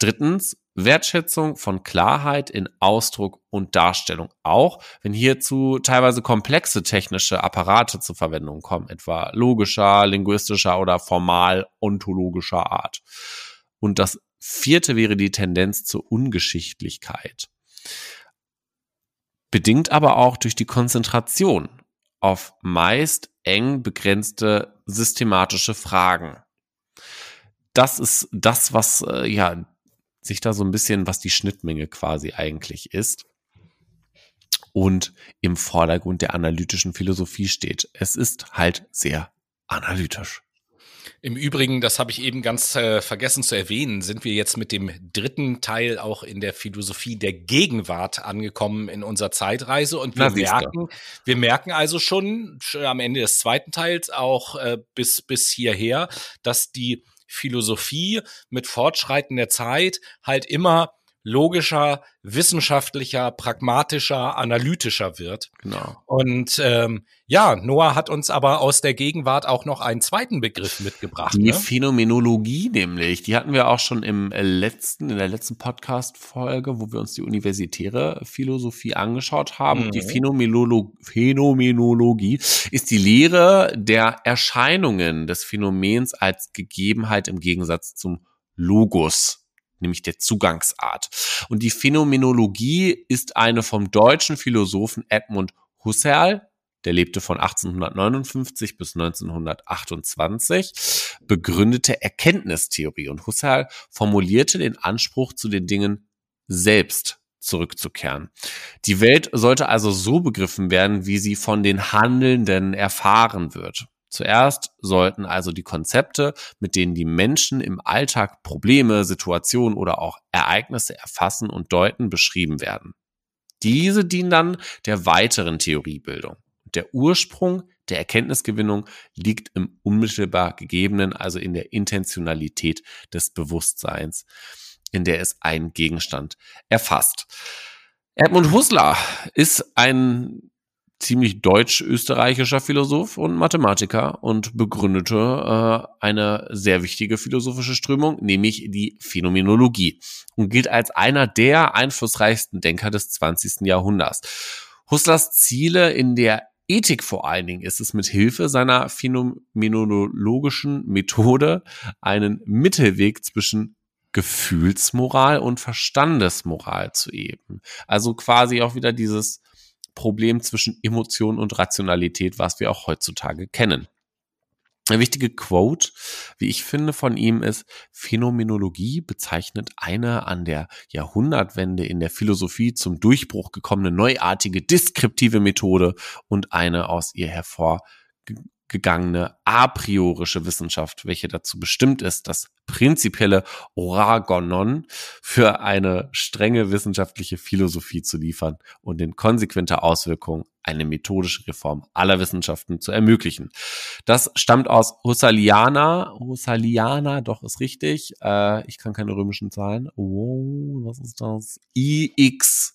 Drittens, Wertschätzung von Klarheit in Ausdruck und Darstellung, auch wenn hierzu teilweise komplexe technische Apparate zur Verwendung kommen, etwa logischer, linguistischer oder formal ontologischer Art. Und das vierte wäre die Tendenz zur Ungeschichtlichkeit bedingt aber auch durch die Konzentration auf meist eng begrenzte systematische Fragen. Das ist das, was äh, ja sich da so ein bisschen, was die Schnittmenge quasi eigentlich ist und im Vordergrund der analytischen Philosophie steht. Es ist halt sehr analytisch. Im Übrigen, das habe ich eben ganz äh, vergessen zu erwähnen, sind wir jetzt mit dem dritten Teil auch in der Philosophie der Gegenwart angekommen in unserer Zeitreise. Und wir Na, merken, wir merken also schon, schon am Ende des zweiten Teils auch äh, bis bis hierher, dass die Philosophie mit fortschreitender Zeit halt immer logischer, wissenschaftlicher, pragmatischer, analytischer wird. Genau. Und ähm, ja, Noah hat uns aber aus der Gegenwart auch noch einen zweiten Begriff mitgebracht. Die ne? Phänomenologie nämlich, die hatten wir auch schon im letzten, in der letzten Podcast-Folge, wo wir uns die universitäre Philosophie angeschaut haben. Mhm. Die Phänomenolo Phänomenologie ist die Lehre der Erscheinungen des Phänomens als Gegebenheit im Gegensatz zum Logos nämlich der Zugangsart. Und die Phänomenologie ist eine vom deutschen Philosophen Edmund Husserl, der lebte von 1859 bis 1928, begründete Erkenntnistheorie. Und Husserl formulierte den Anspruch zu den Dingen selbst zurückzukehren. Die Welt sollte also so begriffen werden, wie sie von den Handelnden erfahren wird. Zuerst sollten also die Konzepte, mit denen die Menschen im Alltag Probleme, Situationen oder auch Ereignisse erfassen und deuten, beschrieben werden. Diese dienen dann der weiteren Theoriebildung. Der Ursprung der Erkenntnisgewinnung liegt im unmittelbar gegebenen, also in der Intentionalität des Bewusstseins, in der es einen Gegenstand erfasst. Edmund Husserl ist ein ziemlich deutsch-österreichischer Philosoph und Mathematiker und begründete äh, eine sehr wichtige philosophische Strömung, nämlich die Phänomenologie und gilt als einer der einflussreichsten Denker des 20. Jahrhunderts. Husserls Ziele in der Ethik vor allen Dingen ist es mit Hilfe seiner phänomenologischen Methode einen Mittelweg zwischen Gefühlsmoral und Verstandesmoral zu eben. Also quasi auch wieder dieses Problem zwischen Emotion und Rationalität, was wir auch heutzutage kennen. Eine wichtige Quote, wie ich finde, von ihm ist, Phänomenologie bezeichnet eine an der Jahrhundertwende in der Philosophie zum Durchbruch gekommene neuartige deskriptive Methode und eine aus ihr hervor gegangene a priorische Wissenschaft, welche dazu bestimmt ist, das prinzipielle Oragonon für eine strenge wissenschaftliche Philosophie zu liefern und in konsequenter Auswirkung eine methodische Reform aller Wissenschaften zu ermöglichen. Das stammt aus Husserliana. Husserliana, doch ist richtig. Äh, ich kann keine römischen Zahlen. Oh, was ist das? IX.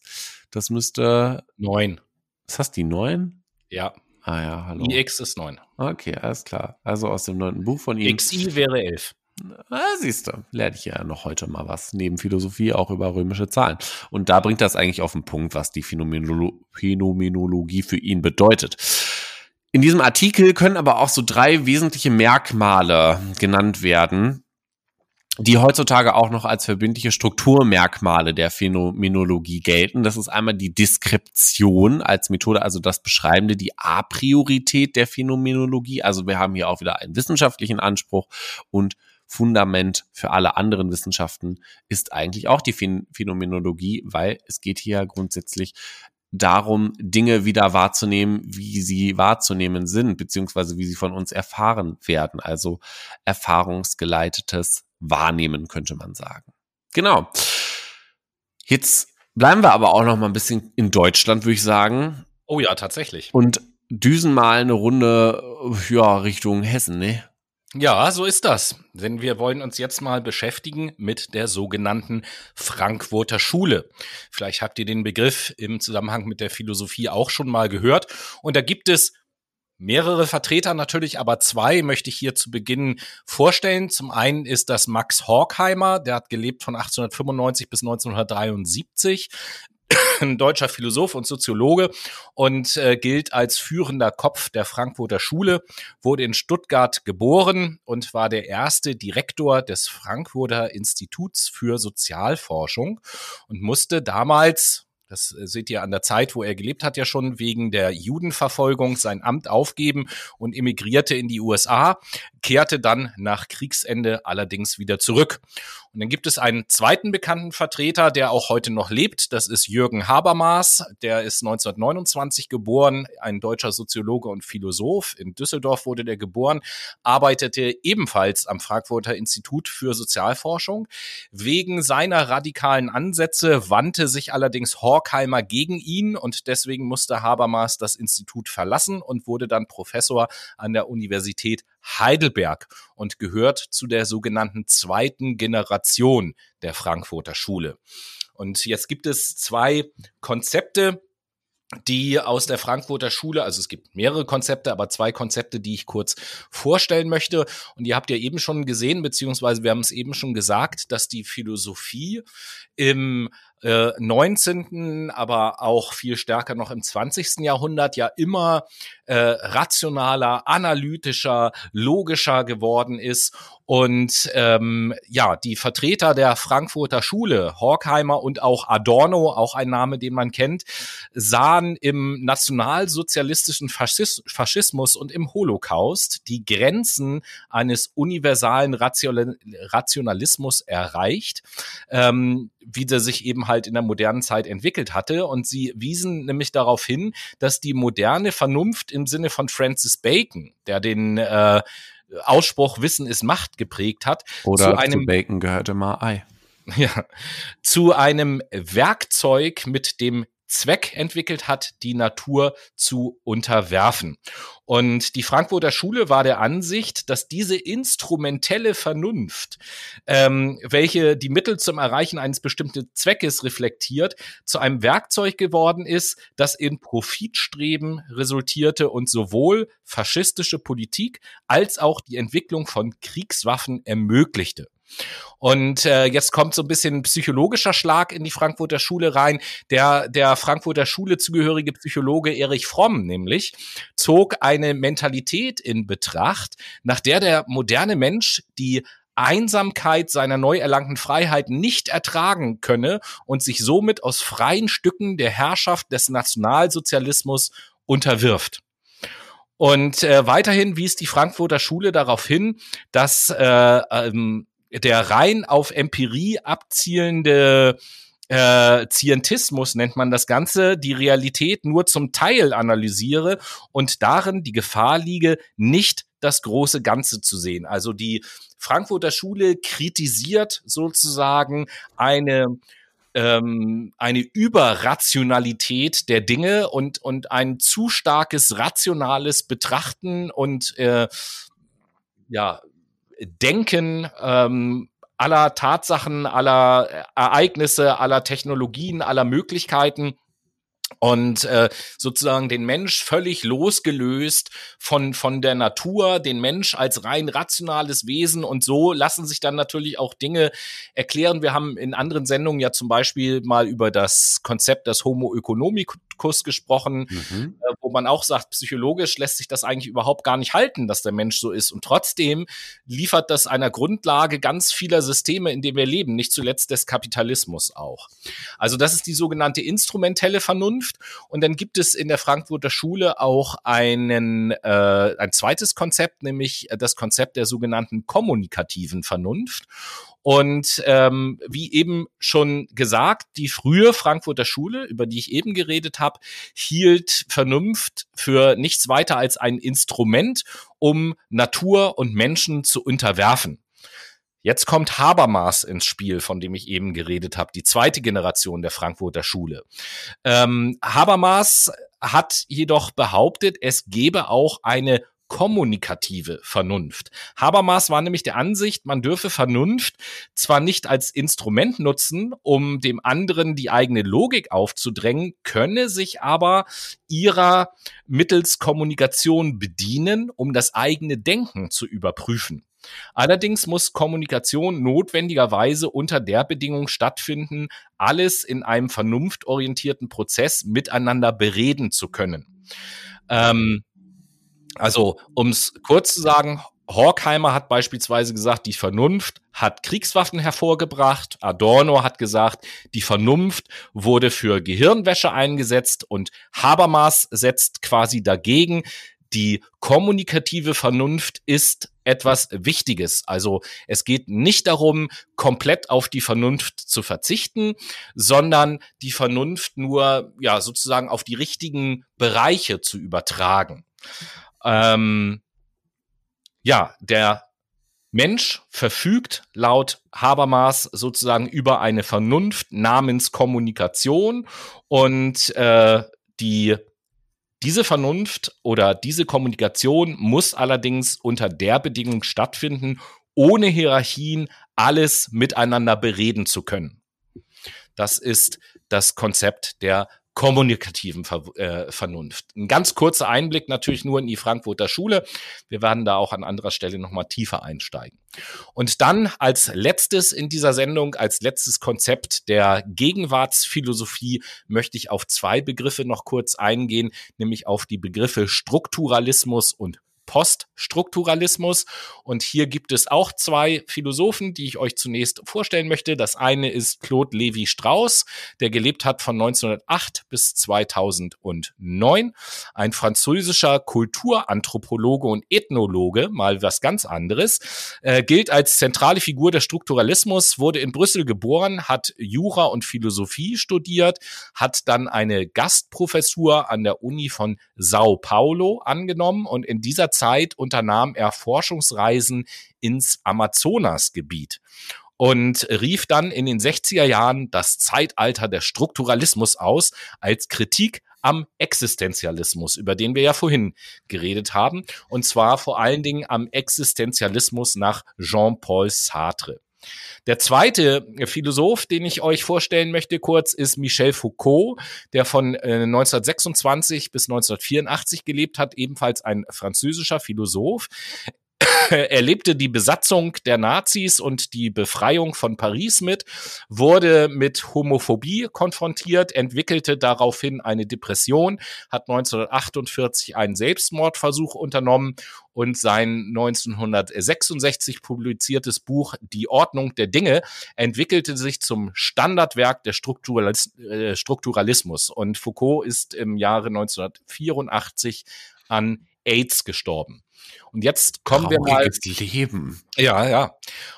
Das müsste neun. Ist das die neun? Ja. Ah ja, hallo. IX ist 9. Okay, alles klar. Also aus dem neunten Buch von ihm. XI wäre 11. Ah, siehst du, lerne ich ja noch heute mal was, neben Philosophie auch über römische Zahlen. Und da bringt das eigentlich auf den Punkt, was die Phänomenolo Phänomenologie für ihn bedeutet. In diesem Artikel können aber auch so drei wesentliche Merkmale genannt werden, die heutzutage auch noch als verbindliche Strukturmerkmale der Phänomenologie gelten. Das ist einmal die Deskription als Methode, also das Beschreibende, die A-Priorität der Phänomenologie. Also wir haben hier auch wieder einen wissenschaftlichen Anspruch und Fundament für alle anderen Wissenschaften ist eigentlich auch die Phänomenologie, weil es geht hier grundsätzlich darum, Dinge wieder wahrzunehmen, wie sie wahrzunehmen sind, beziehungsweise wie sie von uns erfahren werden. Also erfahrungsgeleitetes Wahrnehmen, könnte man sagen. Genau. Jetzt bleiben wir aber auch noch mal ein bisschen in Deutschland, würde ich sagen. Oh ja, tatsächlich. Und düsen mal eine Runde ja, Richtung Hessen, ne? Ja, so ist das. Denn wir wollen uns jetzt mal beschäftigen mit der sogenannten Frankfurter Schule. Vielleicht habt ihr den Begriff im Zusammenhang mit der Philosophie auch schon mal gehört. Und da gibt es mehrere Vertreter natürlich, aber zwei möchte ich hier zu Beginn vorstellen. Zum einen ist das Max Horkheimer, der hat gelebt von 1895 bis 1973 ein deutscher Philosoph und Soziologe und äh, gilt als führender Kopf der Frankfurter Schule, wurde in Stuttgart geboren und war der erste Direktor des Frankfurter Instituts für Sozialforschung und musste damals das äh, seht ihr an der Zeit, wo er gelebt hat, ja schon wegen der Judenverfolgung sein Amt aufgeben und emigrierte in die USA, kehrte dann nach Kriegsende allerdings wieder zurück. Und dann gibt es einen zweiten bekannten Vertreter, der auch heute noch lebt. Das ist Jürgen Habermas. Der ist 1929 geboren, ein deutscher Soziologe und Philosoph. In Düsseldorf wurde der geboren, arbeitete ebenfalls am Frankfurter Institut für Sozialforschung. Wegen seiner radikalen Ansätze wandte sich allerdings Horkheimer gegen ihn und deswegen musste Habermas das Institut verlassen und wurde dann Professor an der Universität Heidelberg und gehört zu der sogenannten zweiten Generation der Frankfurter Schule. Und jetzt gibt es zwei Konzepte, die aus der Frankfurter Schule, also es gibt mehrere Konzepte, aber zwei Konzepte, die ich kurz vorstellen möchte. Und ihr habt ja eben schon gesehen, beziehungsweise wir haben es eben schon gesagt, dass die Philosophie im äh, 19., aber auch viel stärker noch im 20. Jahrhundert ja immer äh, rationaler, analytischer, logischer geworden ist. Und ähm, ja, die Vertreter der Frankfurter Schule, Horkheimer und auch Adorno, auch ein Name, den man kennt, sahen im nationalsozialistischen Faschis Faschismus und im Holocaust die Grenzen eines universalen Rationalismus erreicht. Ähm, wie der sich eben halt in der modernen Zeit entwickelt hatte. Und sie wiesen nämlich darauf hin, dass die moderne Vernunft im Sinne von Francis Bacon, der den äh, Ausspruch Wissen ist Macht geprägt hat, Oder zu einem zu Bacon gehört immer Ei. Ja, zu einem Werkzeug mit dem Zweck entwickelt hat, die Natur zu unterwerfen. Und die Frankfurter Schule war der Ansicht, dass diese instrumentelle Vernunft, ähm, welche die Mittel zum Erreichen eines bestimmten Zweckes reflektiert, zu einem Werkzeug geworden ist, das in Profitstreben resultierte und sowohl faschistische Politik als auch die Entwicklung von Kriegswaffen ermöglichte. Und äh, jetzt kommt so ein bisschen psychologischer Schlag in die Frankfurter Schule rein. Der der Frankfurter Schule zugehörige Psychologe Erich Fromm nämlich zog eine Mentalität in Betracht, nach der der moderne Mensch die Einsamkeit seiner neu erlangten Freiheit nicht ertragen könne und sich somit aus freien Stücken der Herrschaft des Nationalsozialismus unterwirft. Und äh, weiterhin wies die Frankfurter Schule darauf hin, dass äh, ähm, der rein auf Empirie abzielende äh, Zientismus nennt man das Ganze, die Realität nur zum Teil analysiere und darin die Gefahr liege, nicht das große Ganze zu sehen. Also die Frankfurter Schule kritisiert sozusagen eine ähm, eine Überrationalität der Dinge und und ein zu starkes rationales Betrachten und äh, ja Denken ähm, aller Tatsachen, aller Ereignisse, aller Technologien, aller Möglichkeiten und äh, sozusagen den Mensch völlig losgelöst von von der Natur, den Mensch als rein rationales Wesen und so lassen sich dann natürlich auch Dinge erklären. Wir haben in anderen Sendungen ja zum Beispiel mal über das Konzept des Homo economicus gesprochen, mhm. äh, wo man auch sagt, psychologisch lässt sich das eigentlich überhaupt gar nicht halten, dass der Mensch so ist und trotzdem liefert das einer Grundlage ganz vieler Systeme, in denen wir leben, nicht zuletzt des Kapitalismus auch. Also das ist die sogenannte instrumentelle Vernunft Vernunft. Und dann gibt es in der Frankfurter Schule auch einen, äh, ein zweites Konzept, nämlich das Konzept der sogenannten kommunikativen Vernunft. Und ähm, wie eben schon gesagt, die frühe Frankfurter Schule, über die ich eben geredet habe, hielt Vernunft für nichts weiter als ein Instrument, um Natur und Menschen zu unterwerfen. Jetzt kommt Habermas ins Spiel, von dem ich eben geredet habe, die zweite Generation der Frankfurter Schule. Ähm, Habermas hat jedoch behauptet, es gebe auch eine kommunikative Vernunft. Habermas war nämlich der Ansicht, man dürfe Vernunft zwar nicht als Instrument nutzen, um dem anderen die eigene Logik aufzudrängen, könne sich aber ihrer mittels Kommunikation bedienen, um das eigene Denken zu überprüfen. Allerdings muss Kommunikation notwendigerweise unter der Bedingung stattfinden, alles in einem vernunftorientierten Prozess miteinander bereden zu können. Ähm, also, um es kurz zu sagen, Horkheimer hat beispielsweise gesagt, die Vernunft hat Kriegswaffen hervorgebracht. Adorno hat gesagt, die Vernunft wurde für Gehirnwäsche eingesetzt und Habermas setzt quasi dagegen, die kommunikative Vernunft ist etwas Wichtiges. Also es geht nicht darum, komplett auf die Vernunft zu verzichten, sondern die Vernunft nur, ja, sozusagen auf die richtigen Bereiche zu übertragen. Ähm, ja, der Mensch verfügt laut Habermas sozusagen über eine Vernunft namens Kommunikation und äh, die diese Vernunft oder diese Kommunikation muss allerdings unter der Bedingung stattfinden, ohne Hierarchien alles miteinander bereden zu können. Das ist das Konzept der kommunikativen Ver äh, Vernunft. Ein ganz kurzer Einblick natürlich nur in die Frankfurter Schule. Wir werden da auch an anderer Stelle nochmal tiefer einsteigen. Und dann als letztes in dieser Sendung, als letztes Konzept der Gegenwartsphilosophie möchte ich auf zwei Begriffe noch kurz eingehen, nämlich auf die Begriffe Strukturalismus und Poststrukturalismus. Und hier gibt es auch zwei Philosophen, die ich euch zunächst vorstellen möchte. Das eine ist Claude Levi Strauss, der gelebt hat von 1908 bis 2009. Ein französischer Kulturanthropologe und Ethnologe, mal was ganz anderes, äh, gilt als zentrale Figur des Strukturalismus, wurde in Brüssel geboren, hat Jura und Philosophie studiert, hat dann eine Gastprofessur an der Uni von Sao Paulo angenommen und in dieser Zeit unternahm er Forschungsreisen ins Amazonasgebiet und rief dann in den 60er Jahren das Zeitalter der Strukturalismus aus als Kritik am Existenzialismus, über den wir ja vorhin geredet haben, und zwar vor allen Dingen am Existenzialismus nach Jean-Paul Sartre. Der zweite Philosoph, den ich euch vorstellen möchte kurz, ist Michel Foucault, der von 1926 bis 1984 gelebt hat, ebenfalls ein französischer Philosoph. er lebte die Besatzung der Nazis und die Befreiung von Paris mit, wurde mit Homophobie konfrontiert, entwickelte daraufhin eine Depression, hat 1948 einen Selbstmordversuch unternommen und sein 1966 publiziertes Buch Die Ordnung der Dinge entwickelte sich zum Standardwerk der äh, Strukturalismus. Und Foucault ist im Jahre 1984 an AIDS gestorben. Und jetzt kommen Trauriges wir mal. Leben. Ja, ja.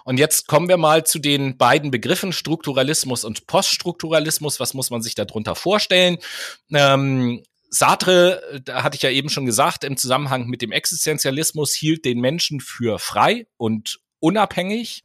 Und jetzt kommen wir mal zu den beiden Begriffen Strukturalismus und Poststrukturalismus. Was muss man sich darunter vorstellen? Ähm, Sartre, da hatte ich ja eben schon gesagt, im Zusammenhang mit dem Existenzialismus hielt den Menschen für frei und unabhängig.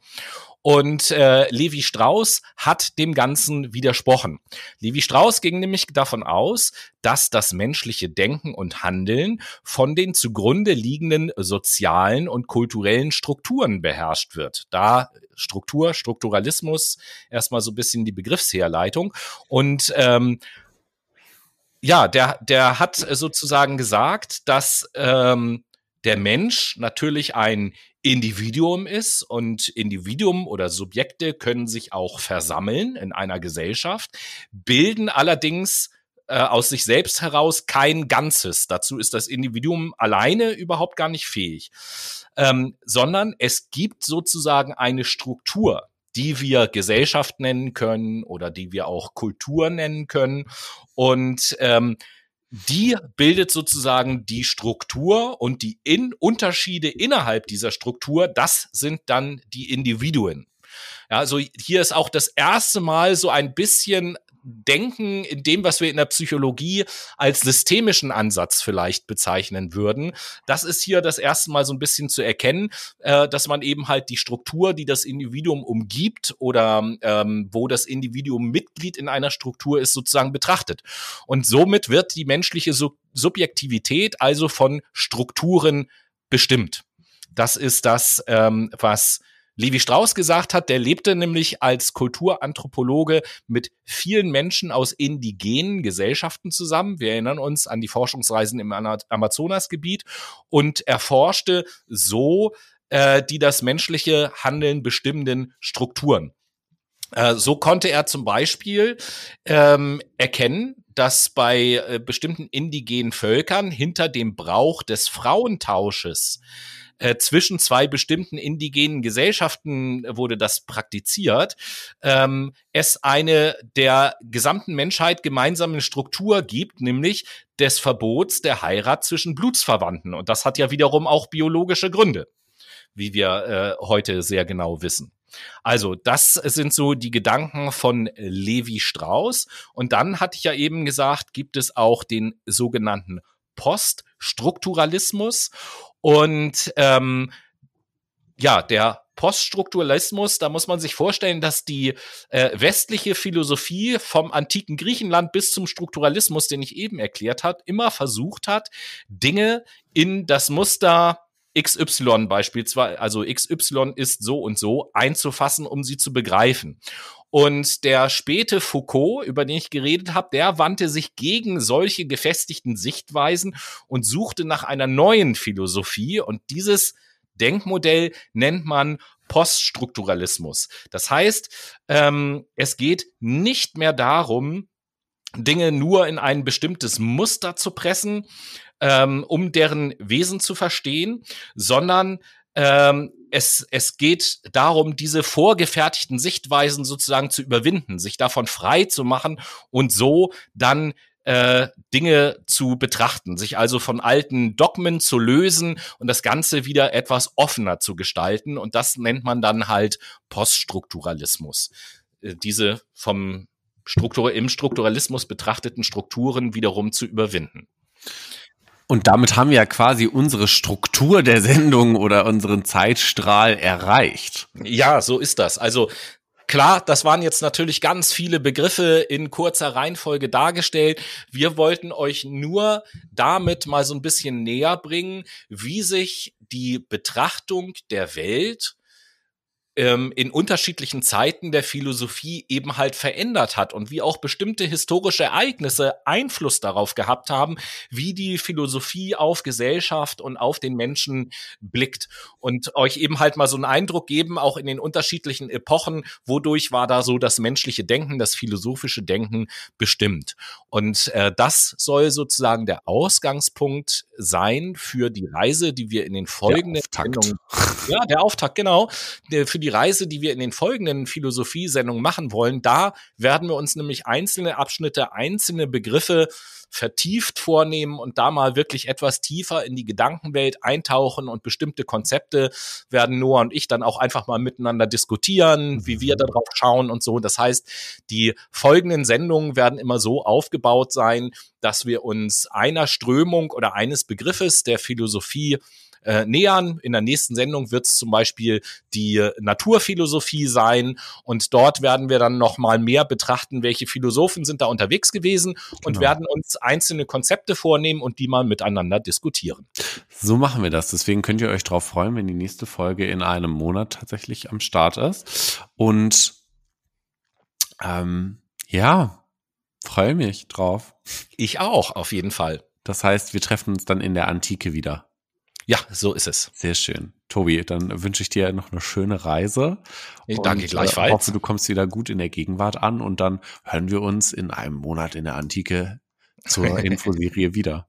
Und äh, Levi Strauss hat dem Ganzen widersprochen. Levi Strauss ging nämlich davon aus, dass das menschliche Denken und Handeln von den zugrunde liegenden sozialen und kulturellen Strukturen beherrscht wird. Da Struktur, Strukturalismus, erstmal so ein bisschen die Begriffsherleitung. Und ähm, ja, der, der hat sozusagen gesagt, dass ähm, der Mensch natürlich ein Individuum ist und Individuum oder Subjekte können sich auch versammeln in einer Gesellschaft, bilden allerdings äh, aus sich selbst heraus kein Ganzes. Dazu ist das Individuum alleine überhaupt gar nicht fähig, ähm, sondern es gibt sozusagen eine Struktur, die wir Gesellschaft nennen können oder die wir auch Kultur nennen können. Und ähm, die bildet sozusagen die Struktur und die in Unterschiede innerhalb dieser Struktur, das sind dann die Individuen. Ja, also hier ist auch das erste Mal so ein bisschen Denken in dem, was wir in der Psychologie als systemischen Ansatz vielleicht bezeichnen würden. Das ist hier das erste Mal so ein bisschen zu erkennen, äh, dass man eben halt die Struktur, die das Individuum umgibt oder ähm, wo das Individuum Mitglied in einer Struktur ist, sozusagen betrachtet. Und somit wird die menschliche Sub Subjektivität also von Strukturen bestimmt. Das ist das, ähm, was Levi Strauss gesagt hat, der lebte nämlich als Kulturanthropologe mit vielen Menschen aus indigenen Gesellschaften zusammen. Wir erinnern uns an die Forschungsreisen im Amazonasgebiet und erforschte so äh, die das menschliche Handeln bestimmenden Strukturen. Äh, so konnte er zum Beispiel ähm, erkennen, dass bei äh, bestimmten indigenen Völkern hinter dem Brauch des Frauentausches äh, zwischen zwei bestimmten indigenen Gesellschaften wurde das praktiziert, ähm, es eine der gesamten Menschheit gemeinsame Struktur gibt, nämlich des Verbots der Heirat zwischen Blutsverwandten. Und das hat ja wiederum auch biologische Gründe, wie wir äh, heute sehr genau wissen. Also, das sind so die Gedanken von Levi Strauss. Und dann hatte ich ja eben gesagt, gibt es auch den sogenannten Poststrukturalismus. Und ähm, ja, der Poststrukturalismus, da muss man sich vorstellen, dass die äh, westliche Philosophie vom antiken Griechenland bis zum Strukturalismus, den ich eben erklärt hat, immer versucht hat, Dinge in das Muster XY beispielsweise, also XY ist so und so einzufassen, um sie zu begreifen. Und der späte Foucault, über den ich geredet habe, der wandte sich gegen solche gefestigten Sichtweisen und suchte nach einer neuen Philosophie. Und dieses Denkmodell nennt man Poststrukturalismus. Das heißt, ähm, es geht nicht mehr darum, Dinge nur in ein bestimmtes Muster zu pressen, ähm, um deren Wesen zu verstehen, sondern ähm, es, es geht darum, diese vorgefertigten Sichtweisen sozusagen zu überwinden, sich davon frei zu machen und so dann äh, Dinge zu betrachten, sich also von alten Dogmen zu lösen und das Ganze wieder etwas offener zu gestalten. Und das nennt man dann halt Poststrukturalismus. Äh, diese vom Struktur im Strukturalismus betrachteten Strukturen wiederum zu überwinden. Und damit haben wir ja quasi unsere Struktur der Sendung oder unseren Zeitstrahl erreicht. Ja, so ist das. Also Klar, das waren jetzt natürlich ganz viele Begriffe in kurzer Reihenfolge dargestellt. Wir wollten euch nur damit mal so ein bisschen näher bringen, wie sich die Betrachtung der Welt ähm, in unterschiedlichen Zeiten der Philosophie eben halt verändert hat und wie auch bestimmte historische Ereignisse Einfluss darauf gehabt haben, wie die Philosophie auf Gesellschaft und auf den Menschen blickt und euch eben halt mal so einen Eindruck geben, auch in den unterschiedlichen Epochen, wodurch war da so das menschliche Denken, das philosophische Denken bestimmt. Und äh, das soll sozusagen der Ausgangspunkt sein für die Reise, die wir in den folgenden Sendungen, ja, der Auftakt, genau, für die die Reise, die wir in den folgenden Philosophie-Sendungen machen wollen. Da werden wir uns nämlich einzelne Abschnitte, einzelne Begriffe vertieft vornehmen und da mal wirklich etwas tiefer in die Gedankenwelt eintauchen und bestimmte Konzepte werden Noah und ich dann auch einfach mal miteinander diskutieren, wie wir mhm. darauf schauen und so. Das heißt, die folgenden Sendungen werden immer so aufgebaut sein, dass wir uns einer Strömung oder eines Begriffes der Philosophie äh, nähern. In der nächsten Sendung wird es zum Beispiel die Naturphilosophie sein und dort werden wir dann noch mal mehr betrachten, welche Philosophen sind da unterwegs gewesen und genau. werden uns einzelne Konzepte vornehmen und die mal miteinander diskutieren. So machen wir das. Deswegen könnt ihr euch darauf freuen, wenn die nächste Folge in einem Monat tatsächlich am Start ist. Und ähm, ja, freue mich drauf. Ich auch, auf jeden Fall. Das heißt, wir treffen uns dann in der Antike wieder. Ja, so ist es. Sehr schön. Tobi, dann wünsche ich dir noch eine schöne Reise. Ich danke und, gleichfalls. Ich hoffe, du kommst wieder gut in der Gegenwart an und dann hören wir uns in einem Monat in der Antike zur Infoserie wieder.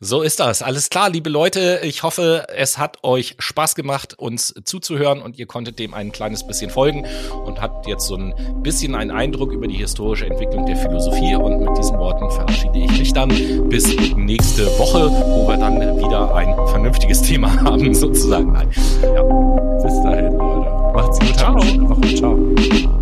So ist das. Alles klar, liebe Leute. Ich hoffe, es hat euch Spaß gemacht, uns zuzuhören und ihr konntet dem ein kleines bisschen folgen und habt jetzt so ein bisschen einen Eindruck über die historische Entwicklung der Philosophie. Und mit diesen Worten verabschiede ich mich dann bis nächste Woche, wo wir dann wieder ein vernünftiges Thema haben, sozusagen. Ja. Bis dahin, Leute. Macht's gut. Ciao. Ciao.